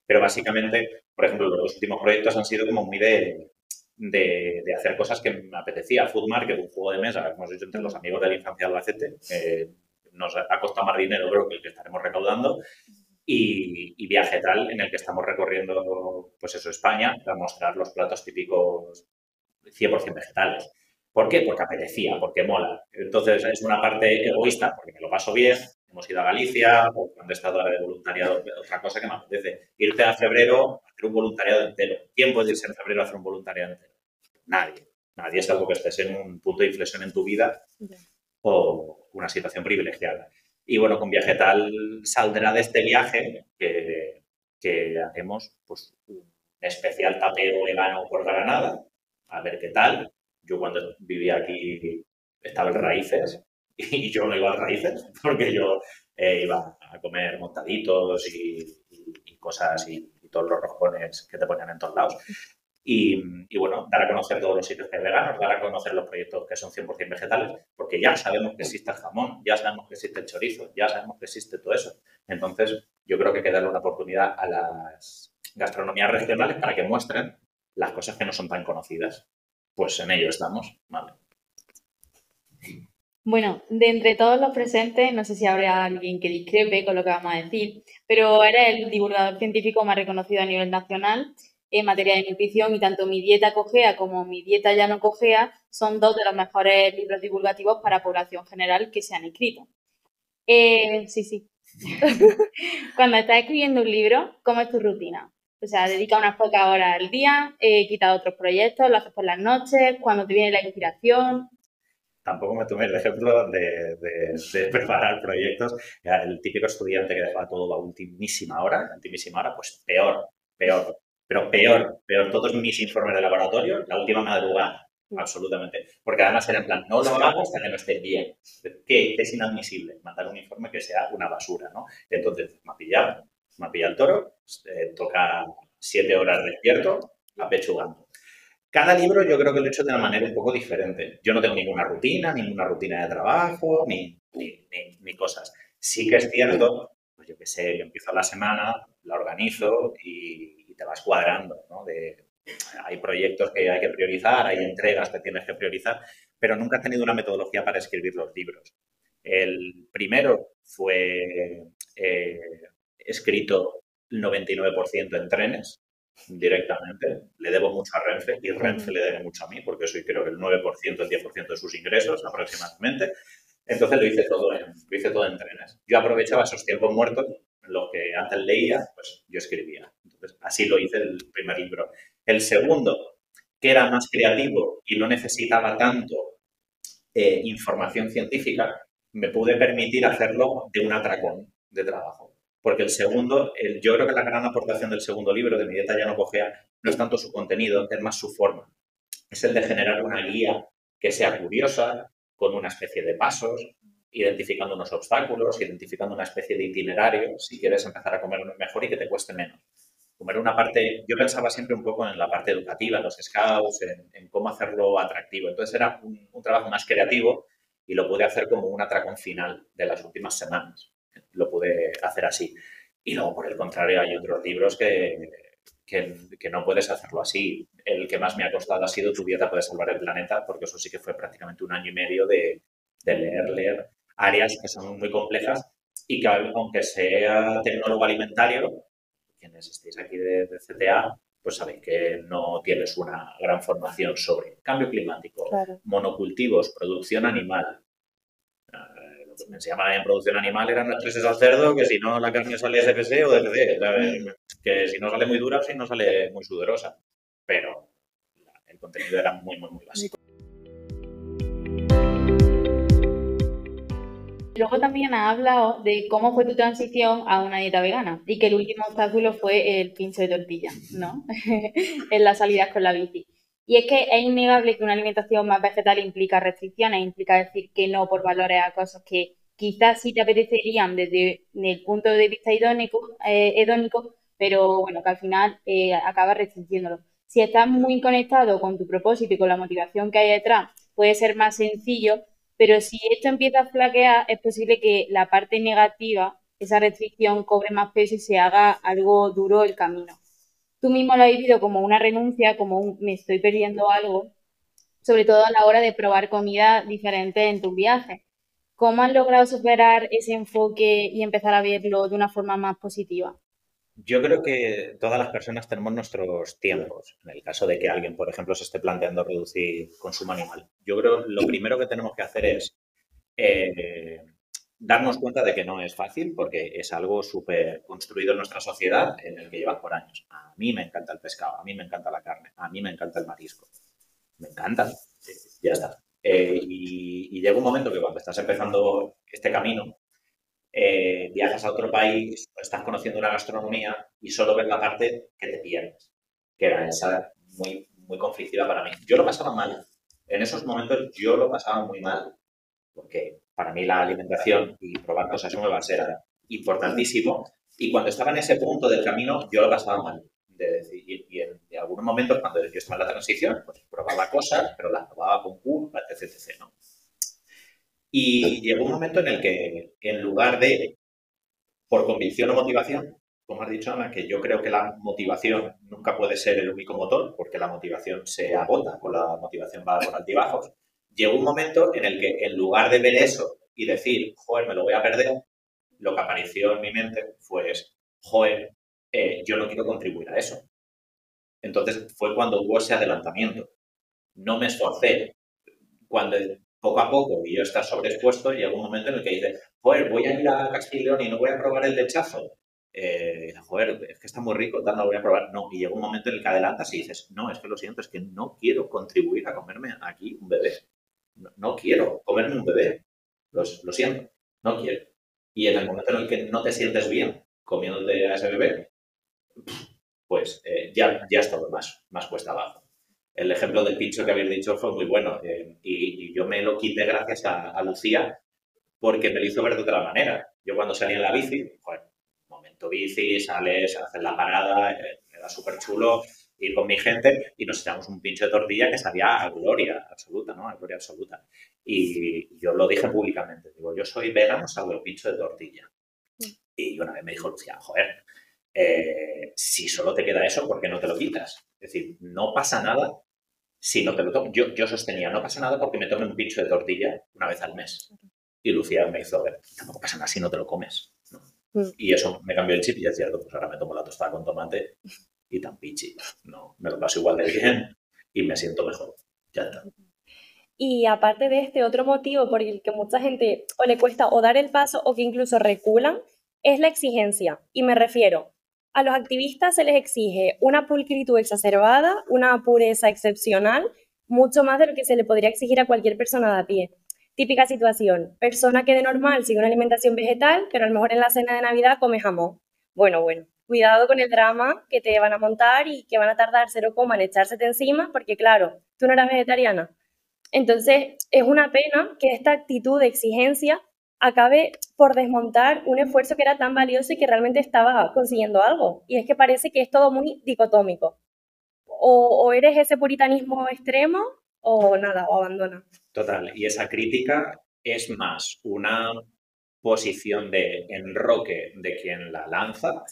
Pero básicamente, por ejemplo, los últimos proyectos han sido como muy de, de, hacer cosas que me apetecía. Food Market, un juego de mesa, hemos hecho entre los amigos de la infancia de Albacete, nos ha costado más dinero creo que el que estaremos recaudando. Y, y, viaje tal en el que estamos recorriendo, pues eso, España, para mostrar los platos típicos 100% vegetales. ¿Por qué? Porque apetecía, porque mola. Entonces es una parte egoísta, porque me lo paso bien. Hemos ido a Galicia, o cuando he estado de voluntariado, otra cosa que me apetece. Irte a febrero a hacer un voluntariado entero. ¿Quién puede irse en febrero a hacer un voluntariado entero? Nadie. Nadie es algo que estés en un punto de inflexión en tu vida o una situación privilegiada. Y bueno, con Viaje Tal saldrá de este viaje que, que hacemos pues, un especial tapeo vegano por Granada, a ver qué tal. Yo cuando vivía aquí estaba en raíces y yo no iba a raíces porque yo eh, iba a comer montaditos y, cosas y, todos los rojones que te ponían en todos lados. Y, bueno, dar a conocer todos los sitios que hay veganos, dar a conocer los proyectos que son 100% vegetales, porque ya sabemos que existe el jamón, ya sabemos que existe el chorizo, ya sabemos que existe todo eso. Entonces, yo creo que hay que darle una oportunidad a las gastronomías regionales para que muestren las cosas que no son tan conocidas. Pues en ello estamos, ¿vale? Bueno, de entre todos los presentes, no sé si habrá alguien que discrepe con lo que vamos a decir, pero eres el divulgador científico más reconocido a nivel nacional en materia de nutrición y tanto mi dieta cogea como mi dieta ya no cogea son dos de los mejores libros divulgativos para población general que se han escrito. Eh, sí, sí. Cuando estás escribiendo un libro, ¿cómo es tu rutina? O sea, dedica unas pocas horas al día, eh, quita otros proyectos, lo haces por las noches, cuando te viene la inspiración tampoco me tomé el ejemplo de, preparar proyectos. El típico estudiante que deja todo a ultimísima hora, ultimísima hora, pues peor, peor, pero peor, peor. Todos mis informes de laboratorio, la última madrugada, absolutamente. Porque además era en plan, no lo hago hasta que no esté bien. ¿Qué? Es inadmisible mandar un informe que sea una basura, ¿no? Entonces, me ha pillado, me ha pillado el toro, eh, toca siete horas despierto, apechugando. Cada libro yo creo que lo he hecho de una manera un poco diferente. Yo no tengo ninguna rutina, ninguna rutina de trabajo, ni, ni, cosas. Sí que es cierto, pues yo qué sé, yo empiezo la semana, la organizo y, te vas cuadrando, ¿no? Hay proyectos que hay que priorizar, hay entregas que tienes que priorizar, pero nunca he tenido una metodología para escribir los libros. El primero fue eh, escrito el 99% en trenes, directamente. Le debo mucho a Renfe y Renfe le debe mucho a mí porque soy creo que el 9%, el 10% de sus ingresos aproximadamente. Entonces lo hice todo en, lo hice todo en trenes. Yo aprovechaba esos tiempos muertos, lo que antes leía, pues yo escribía. Entonces así lo hice el primer libro. El segundo, que era más creativo y no necesitaba tanto eh, información científica, me pude permitir hacerlo de un atracón de trabajo. Porque el segundo, yo creo que la gran aportación del segundo libro, de Mi dieta ya no cogea, no es tanto su contenido, es más su forma. Es el de generar una guía que sea curiosa, con una especie de pasos, identificando unos obstáculos, identificando una especie de itinerario, si quieres empezar a comer mejor y que te cueste menos. Comer una parte, yo pensaba siempre un poco en la parte educativa, en los scouts, en, cómo hacerlo atractivo. Entonces era un, un trabajo más creativo y lo pude hacer como un atracón final de las últimas semanas lo pude hacer así. Y luego, por el contrario, hay otros libros que, que, no puedes hacerlo así. El que más me ha costado ha sido Tu dieta puede salvar el planeta, porque eso sí que fue prácticamente un año y medio de, leer, leer áreas que son muy complejas y que aunque sea tecnólogo alimentario, quienes estéis aquí de, CTA, pues sabéis que no tienes una gran formación sobre cambio climático, monocultivos, producción animal, se llama en producción animal eran las tres al cerdo, que si no la carne sale SPC o DPC, que si no sale muy dura, si no sale muy sudorosa. Pero el contenido era muy, muy, muy básico. Luego también ha hablado de cómo fue tu transición a una dieta vegana y que el último obstáculo fue el pincho de tortilla, ¿no? en las salidas con la bici. Y es que es innegable que una alimentación más vegetal implica restricciones, implica decir que no por valores a cosas que quizás sí te apetecerían desde el punto de vista eh, hedónico, pero bueno, que al final eh, acaba restringiéndolo. Si estás muy conectado con tu propósito y con la motivación que hay detrás, puede ser más sencillo, pero si esto empieza a flaquear, es posible que la parte negativa, esa restricción, cobre más peso y se haga algo duro el camino tú mismo lo has vivido como una renuncia, como un me estoy perdiendo algo, sobre todo a la hora de probar comida diferente en tu viaje. ¿Cómo has logrado superar ese enfoque y empezar a verlo de una forma más positiva? Yo creo que todas las personas tenemos nuestros tiempos. En el caso de que alguien, por ejemplo, se esté planteando reducir consumo animal, yo creo que lo primero que tenemos que hacer es eh, darnos cuenta de que no es fácil porque es algo súper construido en nuestra sociedad en el que lleva por años. A mí me encanta el pescado, a mí me encanta la carne, a mí me encanta el marisco. Me encanta. ya está. Eh, y, llega un momento que cuando estás empezando este camino, eh, viajas a otro país, estás conociendo una gastronomía y solo ves la parte que te pierdes, que era esa muy, muy conflictiva para mí. Yo lo pasaba mal. En esos momentos yo lo pasaba muy mal, porque para mí la alimentación y probar cosas nuevas era importantísimo. Y cuando estaba en ese punto del camino, yo lo pasaba mal. De decir, y, en, algunos momentos, cuando yo estaba en la transición, pues probaba cosas, pero las probaba con culpa, etc, etc. ¿no? Y llegó un momento en el que, en lugar de por convicción o motivación, como has dicho Ana, que yo creo que la motivación nunca puede ser el único motor, porque la motivación se agota, con la motivación va por altibajos. Llegó un momento en el que en lugar de ver eso y decir, joder, me lo voy a perder, lo que apareció en mi mente fue, joder, eh, yo no quiero contribuir a eso. Entonces fue cuando hubo ese adelantamiento. No me esforcé. Cuando poco a poco y yo estar sobreexpuesto, llegó un momento en el que dice, joder, voy a ir a Castileón y no voy a probar el lechazo. Eh, joder, es que está muy rico, tal, no lo voy a probar. No, y llega un momento en el que adelantas y dices, no, es que lo siento, es que no quiero contribuir a comerme aquí un bebé. No, quiero comerme un bebé. Lo, siento, no quiero. Y en el momento en el que no te sientes bien comiéndote a ese bebé, pues eh, ya, ya es todo más, más cuesta abajo. El ejemplo del pincho que habéis dicho fue muy bueno eh, y, yo me lo quité gracias a, Lucía porque me lo hizo ver de otra manera. Yo cuando salí en la bici, joder, momento bici, sales, haces la parada, eh, era súper chulo ir con mi gente y nos echamos un pincho de tortilla que sabía a gloria absoluta, ¿no? A gloria absoluta. Y yo lo dije públicamente, digo, yo soy vegano, salgo el pincho de tortilla. Y una vez me dijo Lucía, joder, eh, si solo te queda eso, ¿por qué no te lo quitas? Es decir, no pasa nada si no te lo tomo. Yo, yo sostenía, no pasa nada porque me tome un pincho de tortilla una vez al mes. Y Lucía me hizo ver, tampoco pasa nada si no te lo comes. Mm. Y eso me cambió el chip y es cierto, pues ahora me tomo la tostada con tomate y tan pichi. No, me lo paso igual de bien y me siento mejor. Ya está. Y aparte de este otro motivo por el que mucha gente o le cuesta o dar el paso o que incluso reculan, es la exigencia. Y me refiero, a los activistas se les exige una pulcritud exacerbada, una pureza excepcional, mucho más de lo que se le podría exigir a cualquier persona de a pie. Típica situación, persona que de normal sigue una alimentación vegetal, pero a lo mejor en la cena de Navidad come jamón. Bueno, bueno, cuidado con el drama que te van a montar y que van a tardar cero coma en echársete encima, porque claro, tú no eras vegetariana. Entonces, es una pena que esta actitud de exigencia acabe por desmontar un esfuerzo que era tan valioso y que realmente estaba consiguiendo algo. Y es que parece que es todo muy dicotómico. O, o eres ese puritanismo extremo o nada, o abandona. Total, y esa crítica es más una posición de enroque de quien la lanza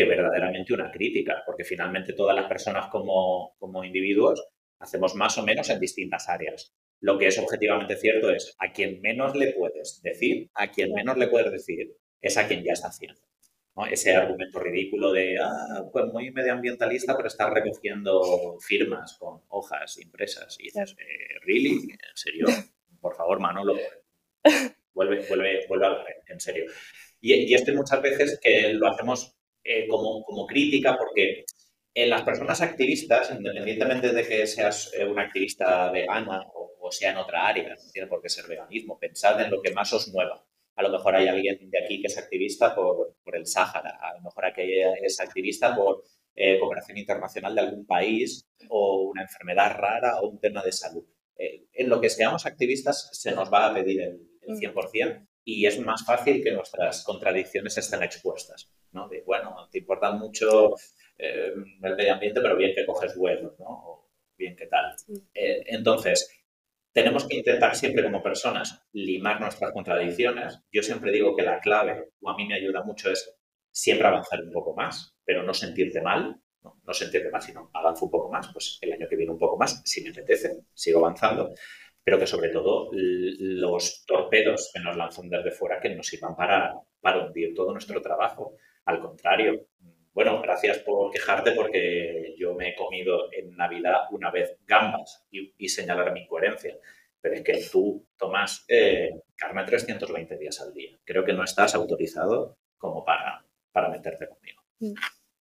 que verdaderamente una crítica, porque finalmente todas las personas como, como individuos hacemos más o menos en distintas áreas. Lo que es objetivamente cierto es a quien menos le puedes decir, a quien menos le puedes decir, es a quien ya está haciendo. Ese argumento ridículo de, ah, pues muy medioambientalista, pero está recogiendo firmas con hojas impresas. Y dices, eh, ¿really? ¿En serio? Por favor, Manolo, vuelve, vuelve, vuelve a hablar, en serio. Y, y esto muchas veces que lo hacemos eh, como, como crítica porque en las personas activistas, independientemente de que seas eh, un activista vegana o, o, sea en otra área, no tiene por qué ser veganismo, pensad en lo que más os mueva a lo mejor hay alguien de aquí que es activista por, el Sáhara, a lo mejor aquella es activista por eh, cooperación internacional de algún país o una enfermedad rara o un tema de salud. Eh, en lo que seamos activistas se nos va a pedir el, 100% y es más fácil que nuestras contradicciones estén expuestas. ¿No? De, bueno, te importa mucho eh, el medio ambiente, pero bien que coges vuelos, ¿no? O bien que tal. entonces, tenemos que intentar siempre como personas limar nuestras contradicciones. Yo siempre digo que la clave, o a mí me ayuda mucho, es siempre avanzar un poco más, pero no sentirte mal, no, sentirte mal, sino avanzo un poco más, pues el año que viene un poco más, si me apetece, sigo avanzando, pero que sobre todo los torpedos que nos lanzan desde fuera que nos sirvan para, para hundir todo nuestro trabajo. Al contrario, bueno, gracias por quejarte porque yo me he comido en Navidad una vez gambas y, señalar mi incoherencia. Pero es que tú tomas eh, carne 320 días al día. Creo que no estás autorizado como para, para meterte conmigo.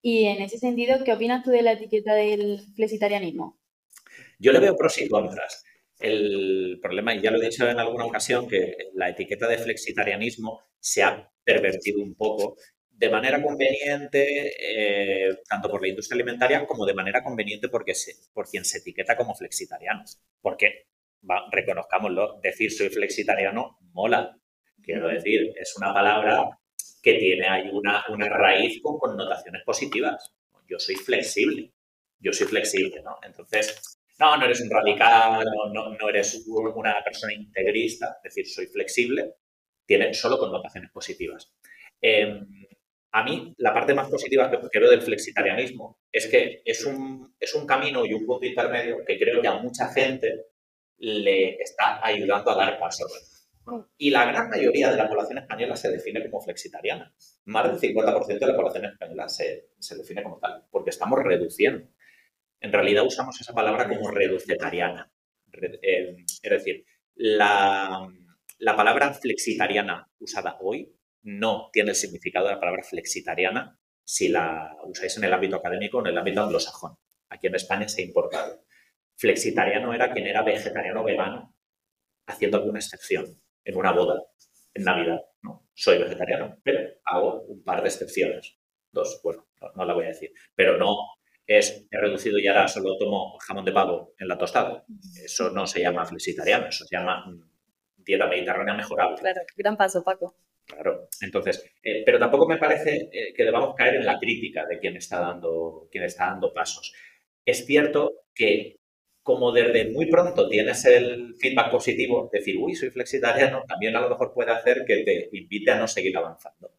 Y en ese sentido, ¿qué opinas tú de la etiqueta del flexitarianismo? Yo le veo pros y contras. El problema, y ya lo he dicho en alguna ocasión, que la etiqueta de flexitarianismo se ha pervertido un poco de manera conveniente, eh, tanto por la industria alimentaria como de manera conveniente porque se, por quien se etiqueta como flexitariano. Porque, va, reconozcámoslo, decir soy flexitariano mola. Quiero decir, es una palabra que tiene ahí una, una raíz con connotaciones positivas. Yo soy flexible, yo soy flexible, ¿no? Entonces, no, no eres un radical, no, no, eres una persona integrista, es decir, soy flexible, tiene solo connotaciones positivas. Em, a mí, la parte más positiva que, veo del flexitarianismo es que es un, es un camino y un punto intermedio que creo que a mucha gente le está ayudando a dar paso. Y la gran mayoría de la población española se define como flexitariana. Más del 50% de la población española se, se, define como tal, porque estamos reduciendo. En realidad usamos esa palabra como reducetariana. Eh, es decir, la, la palabra flexitariana usada hoy no tiene el significado de la palabra flexitariana si la usáis en el ámbito académico o en el ámbito anglosajón. Aquí en España se ha importado. Flexitariano era quien era vegetariano o vegano, haciendo alguna excepción en una boda, en Navidad. ¿no? Soy vegetariano, pero hago un par de excepciones. Dos, bueno, no, la voy a decir. Pero no es, he reducido y ahora solo tomo jamón de pavo en la tostada. Eso no se llama flexitariano, eso se llama dieta mediterránea mejorable. Claro, gran paso, Paco. Claro, entonces, eh, pero tampoco me parece eh, que debamos caer en la crítica de quien está, dando, quien está dando pasos. Es cierto que como desde muy pronto tienes el feedback positivo, decir, uy, soy flexitariano, también a lo mejor puede hacer que te invite a no seguir avanzando.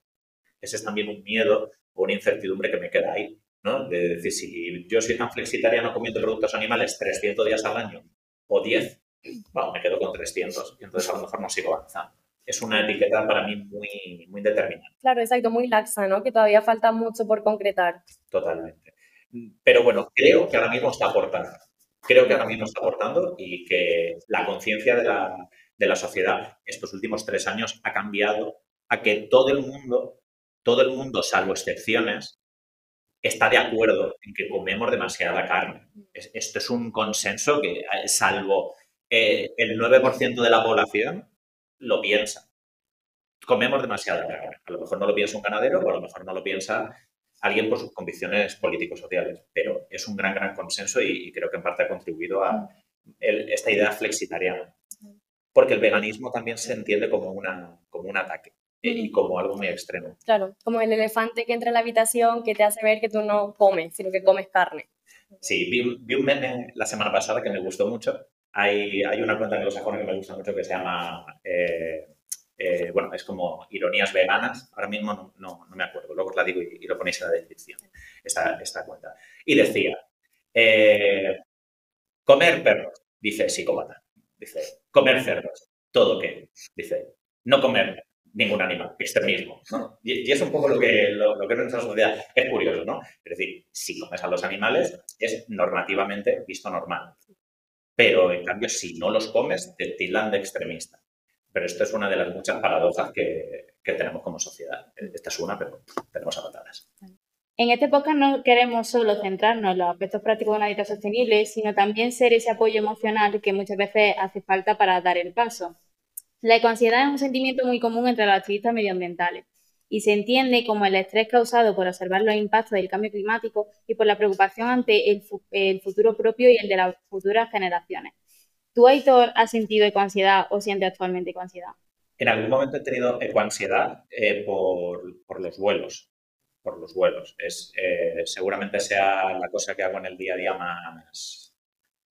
Ese es también un miedo o una incertidumbre que me queda ahí, ¿no? De decir, si yo soy tan flexitariano comiendo productos animales 300 días al año o 10, bueno, me quedo con 300 y entonces a lo mejor no sigo avanzando es una etiqueta para mí muy, muy determinante. Claro, exacto, muy laxa, ¿no? Que todavía falta mucho por concretar. Totalmente. Pero bueno, creo que ahora mismo está aportando. Creo que ahora mismo está aportando y que la conciencia de la, de la sociedad estos últimos tres años ha cambiado a que todo el mundo, todo el mundo, salvo excepciones, está de acuerdo en que comemos demasiada carne. Esto es un consenso que, salvo eh, el 9% de la población, lo piensa. Comemos demasiada carne. A lo mejor no lo piensa un ganadero o a lo mejor no lo piensa alguien por sus convicciones políticos-sociales, pero es un gran, gran consenso y, creo que en parte ha contribuido a esta idea flexitariana. Porque el veganismo también se entiende como, una, como un ataque y como algo muy extremo. Claro, como el elefante que entra en la habitación que te hace ver que tú no comes, sino que comes carne. Sí, vi, vi un meme la semana pasada que me gustó mucho, hay, una cuenta anglosajona que me gusta mucho que se llama, eh, eh, bueno, es como ironías veganas, ahora mismo no, no, me acuerdo, luego os la digo y, lo ponéis en la descripción, esta, cuenta. Y decía, eh, comer perros, dice psicópata, dice, comer cerdos, todo que, dice, no comer ningún animal, extremismo. Y, es un poco lo que, lo, lo que en nuestra sociedad es curioso, ¿no? Es decir, si comes a los animales es normativamente visto normal pero en cambio si no los comes te tildan de extremista. Pero esto es una de las muchas paradojas que, tenemos como sociedad. Esta es una, pero tenemos patadas. En este podcast no queremos solo centrarnos en los aspectos prácticos de una dieta sostenible, sino también ser ese apoyo emocional que muchas veces hace falta para dar el paso. La ecoansiedad es un sentimiento muy común entre los activistas medioambientales y se entiende como el estrés causado por observar los impactos del cambio climático y por la preocupación ante el, futuro propio y el de las futuras generaciones. ¿Tú, Aitor, has sentido ecoansiedad o sientes actualmente ecoansiedad? En algún momento he tenido ecoansiedad eh, por, los vuelos. Por los vuelos. Es, eh, seguramente sea la cosa que hago en el día a día más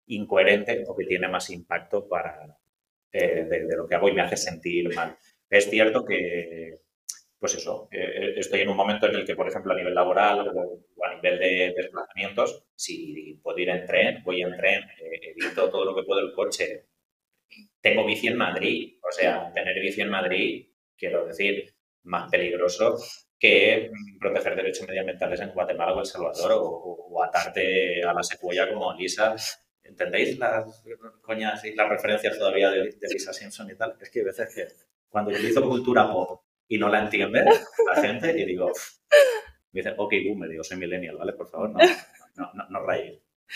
incoherente o que tiene más impacto para, eh, de, lo que hago y me hace sentir mal. Es cierto que pues eso, eh, eh, estoy en un momento en el que, por ejemplo, a nivel laboral o, a nivel de desplazamientos, si puedo ir en tren, voy en tren, eh, evito todo lo que puedo el coche. Tengo bici en Madrid, o sea, tener bici en Madrid, quiero decir, más peligroso que proteger derechos medioambientales en Guatemala o El Salvador o, atarte a la secuoya como Lisa. ¿Entendéis las coñas y las referencias todavía de, de Lisa Simpson y tal? Es que a veces que cuando utilizo cultura pop y no la entiende la gente y digo, me dicen, ok, boom, me digo, soy millennial, ¿vale? Por favor, no, no, no, no.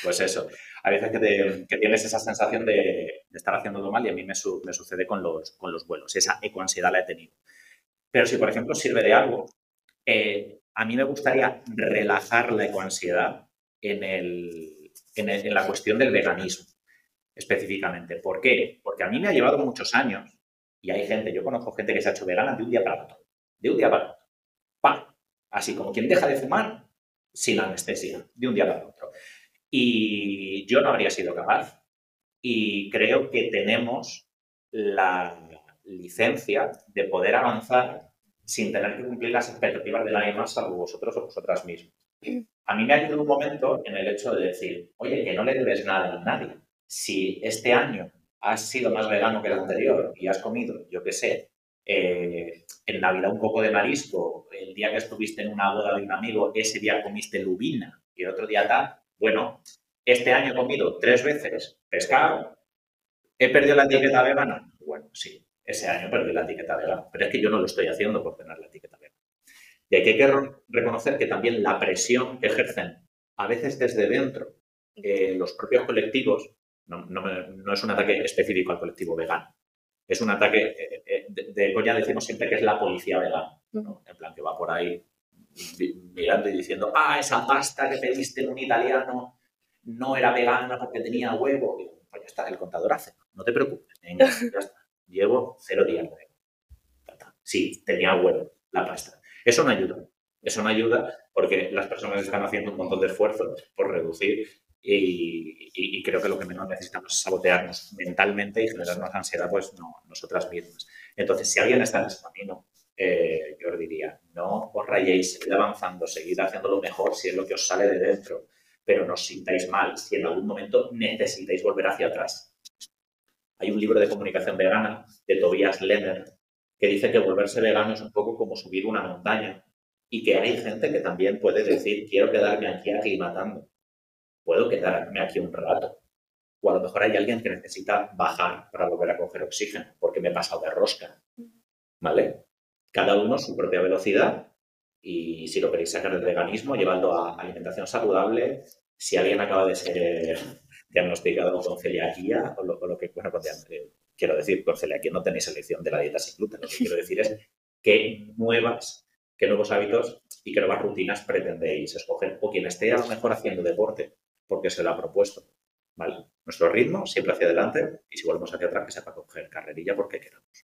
Pues eso, hay veces que, que tienes esa sensación de, de, estar haciéndolo mal y a mí me, me, sucede con los, con los vuelos, esa ecoansiedad la he tenido. Pero si, por ejemplo, sirve de algo, Eh, a mí me gustaría relajar la ecoansiedad en, el, en, la cuestión del veganismo, específicamente. ¿Por qué? Porque a mí me ha llevado muchos años, y hay gente, yo conozco gente que se ha hecho vegana de un día para otro, de un día para otro. ¡Pam! Así como quien deja de fumar sin anestesia, de un día para otro. Y yo no habría sido capaz. Y creo que tenemos la licencia de poder avanzar sin tener que cumplir las expectativas de nadie más salvo vosotros o vosotras mismos. A mí me ha ayudado un momento en el hecho de decir, oye, que no le debes nada a nadie. Si este año has sido más vegano que el anterior y has comido, yo qué sé, eh, en Navidad un poco de marisco, el día que estuviste en una boda de un amigo, ese día comiste lubina y el otro día tal, bueno, este año he comido tres veces pescado, ¿he perdido la etiqueta vegana? Bueno, sí, ese año perdí la etiqueta vegana, pero es que yo no lo estoy haciendo por tener la etiqueta vegana. Y hay que reconocer que también la presión que ejercen a veces desde dentro eh, los propios colectivos, no, es un ataque específico al colectivo vegano, es un ataque, eh, eh, de, coña decimos siempre que es la policía vegana, en plan que va por ahí mirando y diciendo, ah, esa pasta que pediste en un italiano no era vegana porque tenía huevo. pues ya está, el contador hace, no te preocupes, venga, ya está llevo cero días de Sí, tenía huevo la pasta. Eso no ayuda. Eso no ayuda porque las personas están haciendo un montón de esfuerzos por reducir y, creo que lo que menos necesitamos es sabotearnos mentalmente y generarnos ansiedad, pues no, nosotras mismas. Entonces, si alguien está en ese camino, eh, yo os diría, no os rayéis, seguid avanzando, seguid haciendo lo mejor si es lo que os sale de dentro, pero no os sintáis mal si en algún momento necesitáis volver hacia atrás hay un libro de comunicación vegana de Tobias Lenner que dice que volverse vegano es un poco como subir una montaña y que hay gente que también puede decir, quiero quedarme aquí aclimatando, puedo quedarme aquí un rato. O a lo mejor hay alguien que necesita bajar para volver a coger oxígeno porque me he pasado de rosca. ¿Vale? Cada uno su propia velocidad y si lo queréis sacar del veganismo, llevando a alimentación saludable, si alguien acaba de ser diagnosticado con celiaquía o lo, que, bueno, eh, quiero decir, con celiaquía no tenéis elección de la dieta sin gluten. Lo que quiero decir es qué nuevas, qué nuevos hábitos y qué nuevas rutinas pretendéis escoger. O quien esté a lo mejor haciendo deporte porque se lo ha propuesto. ¿Vale? Nuestro ritmo siempre hacia adelante y si volvemos hacia atrás que sepa coger carrerilla porque queramos.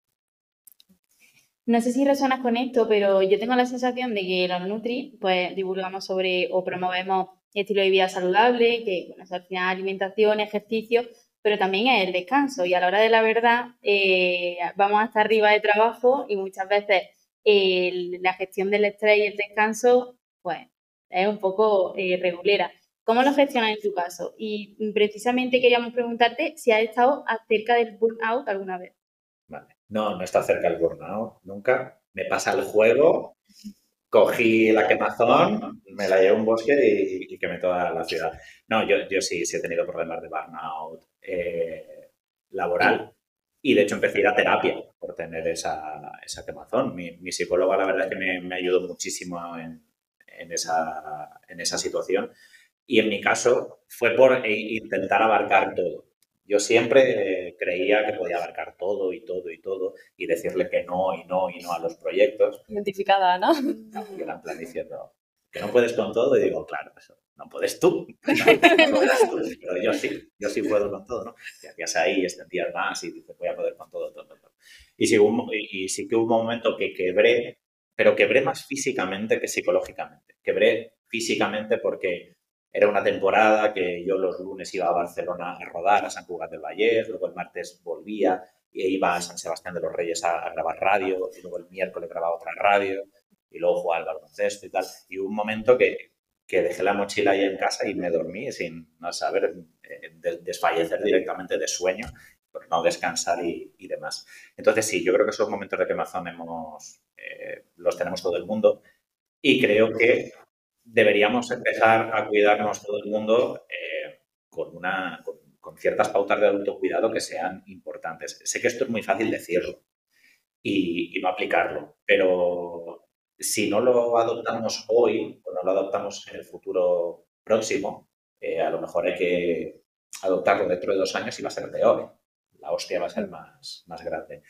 No sé si resonas con esto, pero yo tengo la sensación de que los Nutri, pues divulgamos sobre o promovemos estilo de vida saludable, que bueno, al final alimentación, ejercicio, pero también es el descanso. Y a la hora de la verdad, eh, vamos hasta arriba de trabajo y muchas veces la gestión del estrés y el descanso, pues, es un poco eh, regulera. ¿Cómo lo gestionas en tu caso? Y precisamente queríamos preguntarte si has estado cerca del burnout alguna vez. Vale. No, no está cerca del burnout, nunca. Me pasa el juego cogí la quemazón, me la llevé a un bosque y, quemé toda la ciudad. No, yo, yo sí, sí he tenido problemas de burnout eh, laboral y de hecho empecé a ir a terapia por tener esa, esa quemazón. Mi, mi, psicóloga la verdad es que me, me ayudó muchísimo en, en, esa, en esa situación y en mi caso fue por intentar abarcar todo. Yo siempre eh, creía que podía abarcar todo y todo y todo y decirle que no y no y no a los proyectos. Identificada, ¿no? no y era en plan diciendo que no puedes con todo y digo, claro, eso no puedes tú. No, tú. Pero yo sí, yo sí puedo con todo, ¿no? Y hacías ahí, extendías más y dices, voy a poder con todo, todo, todo. Y sí, y sí que hubo un momento que quebré, pero quebré más físicamente que psicológicamente. Quebré físicamente porque era una temporada que yo los lunes iba a Barcelona a rodar, a San Cugat del Vallés, luego el martes volvía e iba a San Sebastián de los Reyes a, grabar radio, y luego el miércoles grababa otra radio, y luego jugaba al baloncesto y tal. Y un momento que, que dejé la mochila ahí en casa y me dormí sin no saber, eh, desfallecer directamente de sueño, por no descansar y, y, demás. Entonces sí, yo creo que esos momentos de quemazón hemos, eh, los tenemos todo el mundo y creo que deberíamos empezar a cuidarnos todo el mundo eh, con, una, con, ciertas pautas de autocuidado que sean importantes. Sé que esto es muy fácil decirlo y, no aplicarlo, pero si no lo adoptamos hoy o no lo adoptamos en el futuro próximo, eh, a lo mejor hay que adoptarlo dentro de dos años y va a ser peor. La hostia va a ser más, más grande.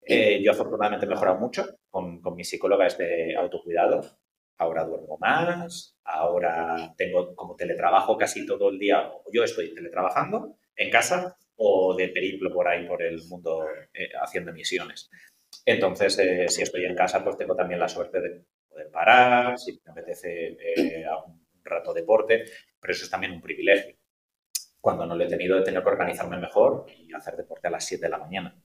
Eh, yo afortunadamente he mejorado mucho con, con mis psicólogas de autocuidado ahora duermo más, ahora tengo como teletrabajo casi todo el día, yo estoy teletrabajando en casa o de periplo por ahí por el mundo eh, haciendo misiones. Entonces, eh, si estoy en casa, pues tengo también la suerte de poder parar, si me apetece eh, un rato deporte, pero eso es también un privilegio. Cuando no lo he tenido, he tenido que organizarme mejor y hacer deporte a las 7 de la mañana.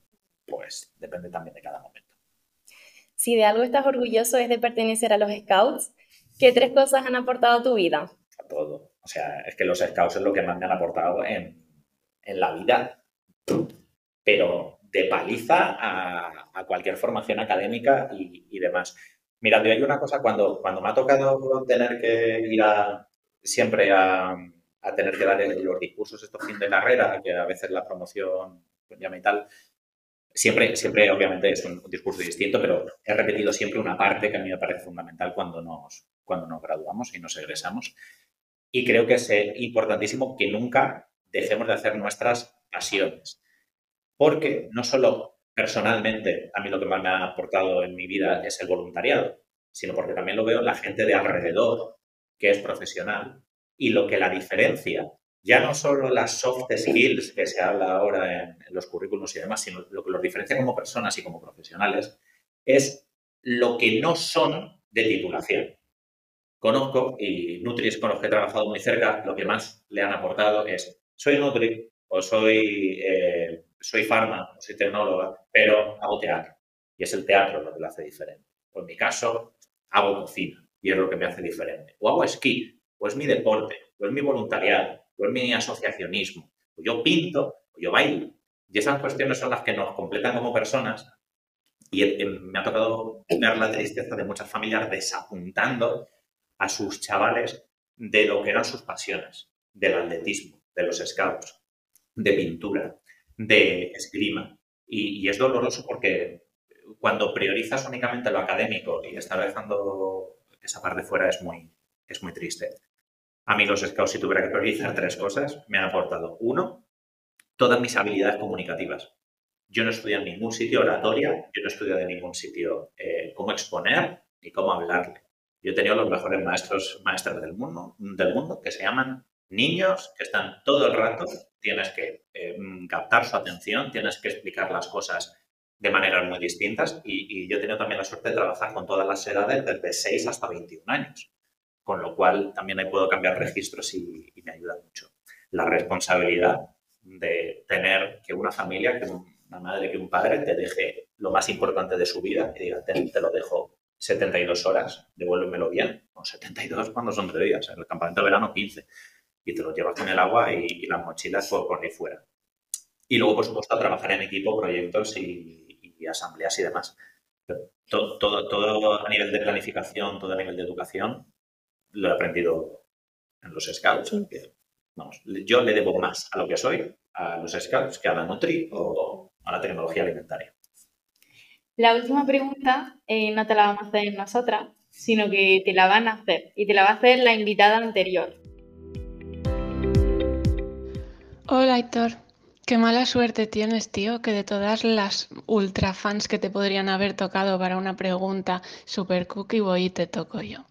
Pues depende también de cada momento. Si de algo estás orgulloso es de pertenecer a los Scouts, ¿qué tres cosas han aportado a tu vida? A todo. O sea, es que los Scouts es lo que más me han aportado en, en la vida. Pero de paliza a, a cualquier formación académica y, y demás. Mira, hay una cosa, cuando, cuando me ha tocado tener que ir a, siempre a, a tener que dar los discursos estos fin de carrera, que a veces la promoción llama y tal, siempre, siempre obviamente es un, discurso distinto, pero he repetido siempre una parte que a mí me parece fundamental cuando nos, cuando nos graduamos y nos egresamos. Y creo que es eh, importantísimo que nunca dejemos de hacer nuestras pasiones. Porque no solo personalmente a mí lo que más me ha aportado en mi vida es el voluntariado, sino porque también lo veo en la gente de alrededor que es profesional y lo que la diferencia, ya no solo las soft skills que se habla ahora en, los currículos y demás, sino lo que los diferencia como personas y como profesionales, es lo que no son de titulación. Conozco, y Nutris con los que he trabajado muy cerca, lo que más le han aportado es, soy Nutri o soy, eh, soy farma o soy tecnóloga, pero hago teatro. Y es el teatro lo que lo hace diferente. O en mi caso, hago cocina y es lo que me hace diferente. O hago esquí o es mi deporte, o es mi voluntariado, o es mi asociacionismo, o yo pinto, o yo bailo. Y esas cuestiones son las que nos completan como personas. Y me ha tocado ver la tristeza de muchas familias desapuntando a sus chavales de lo que eran sus pasiones, del atletismo, de los scouts, de pintura, de esgrima. Y, y es doloroso porque cuando priorizas únicamente lo académico y estás dejando esa parte fuera es muy, es muy triste. A mí los scouts, si tuviera que priorizar tres cosas, me han aportado. Uno, todas mis habilidades comunicativas. Yo no estudié en ningún sitio oratoria, yo no estudié en ningún sitio eh, cómo exponer ni cómo hablarle. Yo he tenido los mejores maestros, maestros del mundo, del mundo que se llaman niños, que están todo el rato, tienes que eh, captar su atención, tienes que explicar las cosas de maneras muy distintas y, y, yo he tenido también la suerte de trabajar con todas las edades desde 6 hasta 21 años con lo cual también ahí puedo cambiar registros y, me ayuda mucho. La responsabilidad de tener que una familia, que una madre, que un padre te deje lo más importante de su vida y diga, te, lo dejo 72 horas, devuélvemelo bien. O 72 cuando son tres días, en el campamento de verano 15. Y te lo llevas con el agua y, las mochilas por, por ahí fuera. Y luego, por supuesto, trabajar en equipo, proyectos y, y asambleas y demás. Todo, todo, todo, a nivel de planificación, todo a nivel de educación, lo he aprendido en los scouts. vamos, yo le debo más a lo que soy a los scouts que a la Nutri o a la tecnología alimentaria. La última pregunta eh, no te la vamos a hacer nosotras, sino que te la van a hacer y te la va a hacer la invitada anterior. Hola, Aitor. Qué mala suerte tienes, tío, que de todas las ultra fans que te podrían haber tocado para una pregunta super cookie boy te toco yo.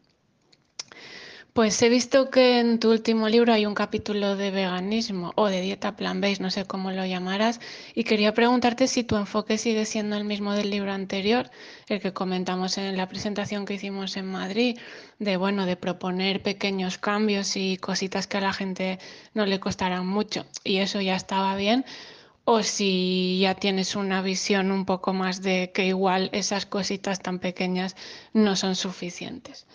Pues he visto que en tu último libro hay un capítulo de veganismo o de dieta plan-based, no sé cómo lo llamarás, y quería preguntarte si tu enfoque sigue siendo el mismo del libro anterior, el que comentamos en la presentación que hicimos en Madrid, de bueno, de proponer pequeños cambios y cositas que a la gente no le costarán mucho, y eso ya estaba bien, o si ya tienes una visión un poco más de que igual esas cositas tan pequeñas no son suficientes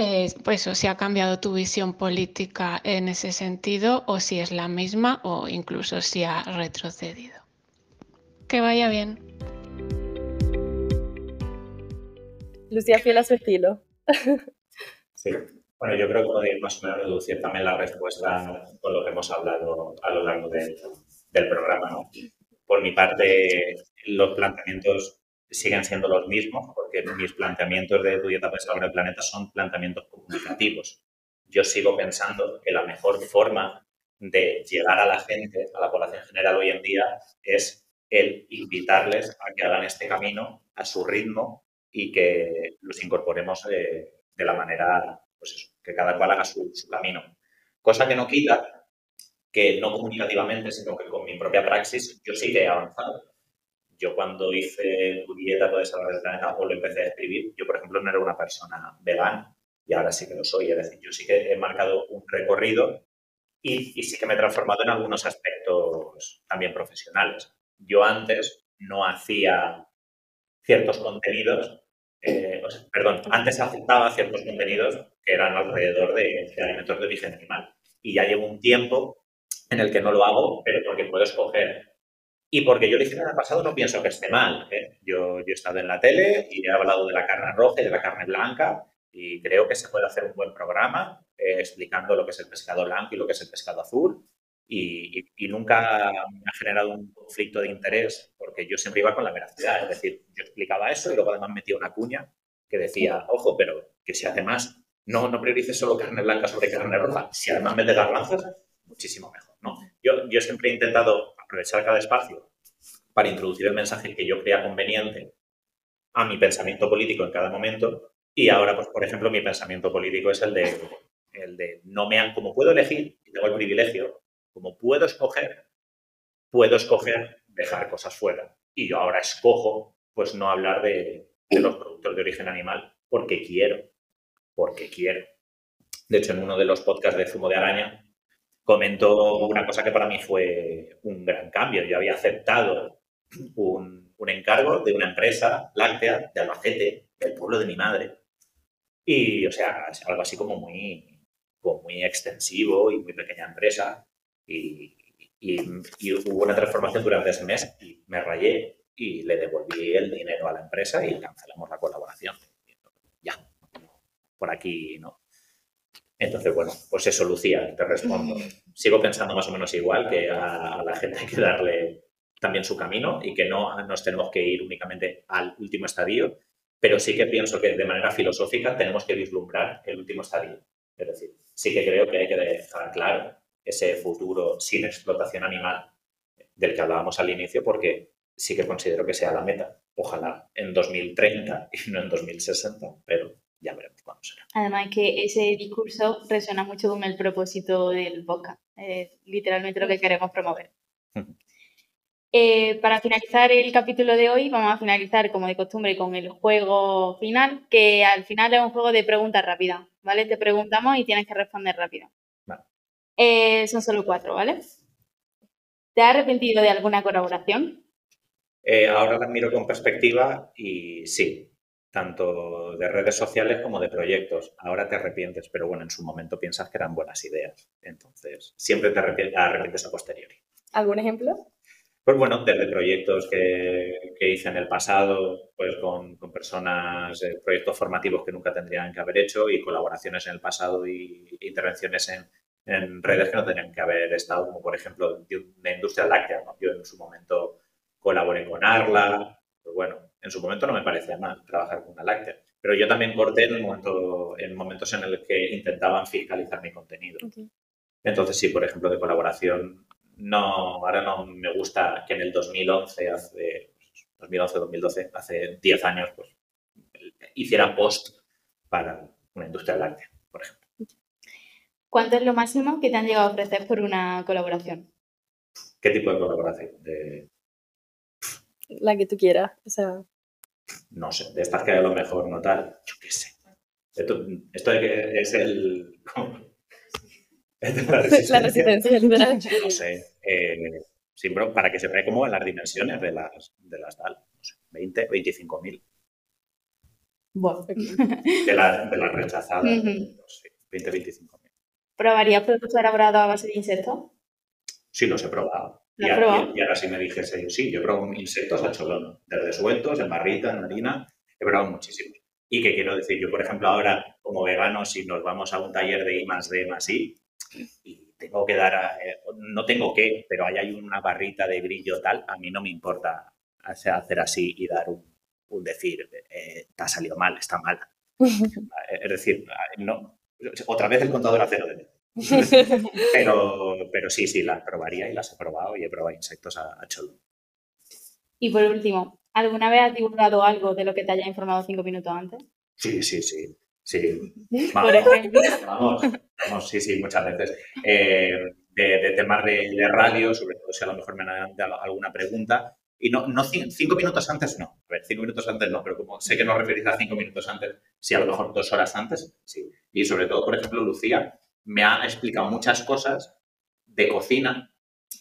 eh, pues o si ha cambiado tu visión política en ese sentido o si es la misma o incluso si ha retrocedido. Que vaya bien. Lucía fiel a su estilo. Sí. Bueno, yo creo que podéis más o menos reducir también la respuesta con lo que hemos hablado a lo largo del programa. ¿no? Por mi parte, los planteamientos siguen siendo los mismos, porque mis planteamientos de tu dieta pensada el planeta son planteamientos comunicativos. Yo sigo pensando que la mejor forma de llegar a la gente, a la población general hoy en día, es el invitarles a que hagan este camino a su ritmo y que los incorporemos de, de la manera, pues eso, que cada cual haga su, su camino. Cosa que no quita que no comunicativamente, sino que con mi propia praxis, yo sí que he avanzado. Yo cuando hice tu dieta hablar del planeta o lo empecé a escribir, yo por ejemplo no era una persona vegana y ahora sí que lo soy. Es decir, yo sí que he marcado un recorrido y, y sí que me he transformado en algunos aspectos también profesionales. Yo antes no hacía ciertos contenidos, eh, o sea, perdón, antes aceptaba ciertos contenidos que eran alrededor de, de alimentos de origen animal. Y ya llevo un tiempo en el que no lo hago, pero porque puedo escoger. Y porque yo en el pasado no pienso que esté mal. ¿eh? Yo, yo he estado en la tele y he hablado de la carne roja y de la carne blanca y creo que se puede hacer un buen programa eh, explicando lo que es el pescado blanco y lo que es el pescado azul. Y, y, y, nunca me ha generado un conflicto de interés porque yo siempre iba con la veracidad. Es decir, yo explicaba eso y luego además metía una cuña que decía, ojo, pero que si además no, no priorices solo carne blanca sobre carne roja, si además metes garbanzos, muchísimo mejor. ¿no? Yo, yo siempre he intentado aprovechar cada espacio para introducir el mensaje que yo crea conveniente a mi pensamiento político en cada momento y ahora, pues, por ejemplo, mi pensamiento político es el de, el de no me han, como puedo elegir, tengo el privilegio, como puedo escoger, puedo escoger dejar cosas fuera. Y yo ahora escojo, pues, no hablar de, de los productos de origen animal porque quiero, porque quiero. De hecho, en uno de los podcasts de Zumo de Araña, comentó una cosa que para mí fue un gran cambio. Yo había aceptado un, un, encargo de una empresa láctea de Albacete, del pueblo de mi madre. Y, o sea, algo así como muy, como muy extensivo y muy pequeña empresa. Y, y, y, hubo una transformación durante ese mes y me rayé y le devolví el dinero a la empresa y cancelamos la colaboración. Ya, por aquí no. Entonces, bueno, pues eso, Lucía, te respondo. Sigo pensando más o menos igual, que a, a, la gente hay que darle también su camino y que no nos tenemos que ir únicamente al último estadio, pero sí que pienso que de manera filosófica tenemos que vislumbrar el último estadio. Es decir, sí que creo que hay que dejar claro ese futuro sin explotación animal del que hablábamos al inicio, porque sí que considero que sea la meta. Ojalá en 2030 y no en 2060, pero ya veremos cuándo será. Además que ese discurso resuena mucho con el propósito del podcast, es literalmente lo que queremos promover. eh, para finalizar el capítulo de hoy, vamos a finalizar como de costumbre con el juego final, que al final es un juego de preguntas rápidas, ¿vale? Te preguntamos y tienes que responder rápido. Vale. Eh, son solo cuatro, ¿vale? ¿Te has arrepentido de alguna colaboración? Eh, ahora la miro con perspectiva y sí, tanto de redes sociales como de proyectos. Ahora te arrepientes, pero bueno, en su momento piensas que eran buenas ideas. Entonces, siempre te arrepientes a posteriori. ¿Algún ejemplo? Pues bueno, desde proyectos que, que hice en el pasado, pues con, con personas, eh, proyectos formativos que nunca tendrían que haber hecho y colaboraciones en el pasado y, intervenciones en, en, redes que no tenían que haber estado, como por ejemplo de industria láctea. ¿no? Yo en su momento colaboré con Arla, pues bueno, en su momento no me parecía mal trabajar con una láctea. Pero yo también corté en, momento, en momentos en los que intentaban fiscalizar mi contenido. Okay. Entonces, sí, por ejemplo, de colaboración, no, ahora no me gusta que en el 2011, hace 2011-2012, hace 10 años, pues hiciera post para una industria láctea, por ejemplo. ¿Cuánto es lo máximo que te han llegado a ofrecer por una colaboración? ¿Qué tipo de colaboración? De, la que tú quieras. O sea... No sé, de estas que a lo mejor no tal, yo qué sé. Esto, esto es el... la resistencia, la resistencia literal. No sé. Eh, sí, bro, para que se vea cómo en las dimensiones de las, de las tal. No sé, 20, 25 mil. Bueno. De, la, de las rechazadas. Uh -huh. no sé, 20, 25 mil. ¿Probarías productos elaborados a base de insectos? Sí, los he probado. Y, ahora si me dijese yo, sí, yo he probado insectos a cholón, desde sueltos, en barrita, en harina, he probado muchísimos. Y que quiero decir, yo por ejemplo ahora como vegano, si nos vamos a un taller de I más D más I, y tengo que dar, a, eh, no tengo que, pero ahí hay una barrita de brillo tal, a mí no me importa hacer así y dar un, un decir, eh, te ha salido mal, está mal. es decir, no, otra vez el contador a cero de pero, pero sí, sí, las probaría y las he probado y he probado insectos a, a cholón. Y por último, ¿alguna vez has divulgado algo de lo que te haya informado cinco minutos antes? Sí, sí, sí. Sí, Por ejemplo. vamos, vamos, sí, sí, muchas veces. Eh, de, temas de, radio, sobre todo si a lo mejor me han dado alguna pregunta. Y no, no cinco minutos antes, no. A ver, cinco minutos antes no, pero como sé que no referís a cinco minutos antes, sí, a lo mejor dos horas antes, sí. Y sobre todo, por ejemplo, Lucía me ha explicado muchas cosas de cocina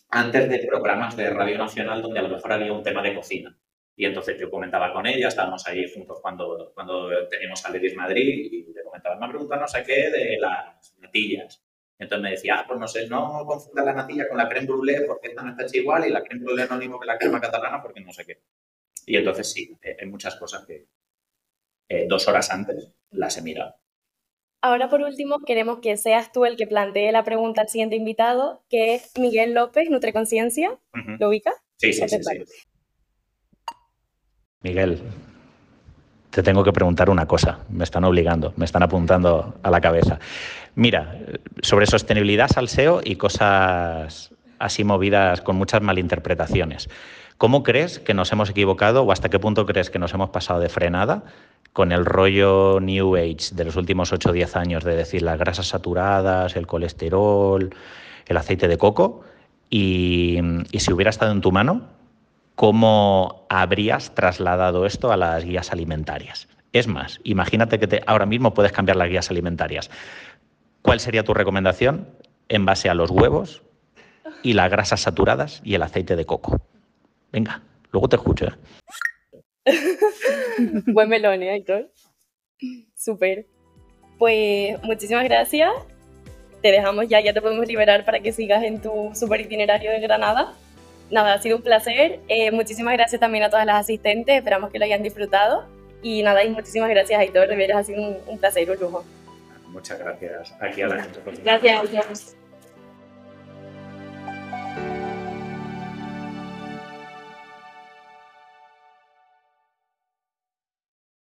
antes de programas de Radio Nacional donde a lo mejor había un tema de cocina. Y entonces yo comentaba con ella, estábamos ahí juntos cuando, cuando teníamos a Ledis Madrid y le comentaba, me ha preguntado no sé qué de las natillas. Entonces me decía, ah, pues no sé, no confunda la natilla con la creme brûlée porque esta no está hecha igual y la creme brûlée no es lo mismo que la crema catalana porque no sé qué. Y entonces sí, eh, hay muchas cosas que eh, dos horas antes las he mirado. Ahora, por último, queremos que seas tú el que plantee la pregunta al siguiente invitado, que es Miguel López, Nutreconciencia. ¿Lo ubica? Sí, sí, sí, sí. Miguel, te tengo que preguntar una cosa. Me están obligando, me están apuntando a la cabeza. Mira, sobre sostenibilidad, salseo y cosas así movidas con muchas malinterpretaciones. ¿Cómo crees que nos hemos equivocado o hasta qué punto crees que nos hemos pasado de frenada con el rollo New Age de los últimos 8 o 10 años de decir las grasas saturadas, el colesterol, el aceite de coco? Y, si hubiera estado en tu mano, ¿cómo habrías trasladado esto a las guías alimentarias? Es más, imagínate que ahora mismo puedes cambiar las guías alimentarias. ¿Cuál sería tu recomendación en base a los huevos y las grasas saturadas y el aceite de coco? Venga, luego te escucho. ¿eh? Buen melón, ¿eh, Aitor? Súper. Pues muchísimas gracias. Te dejamos ya, ya te podemos liberar para que sigas en tu super itinerario de Granada nada, ha sido un placer. Eh, muchísimas gracias también a todas las asistentes, esperamos que lo hayan disfrutado. Y nada, y muchísimas gracias, Aitor, de veras ha sido un, un placer, un lujo. Muchas gracias. Aquí a la gente. Gracias.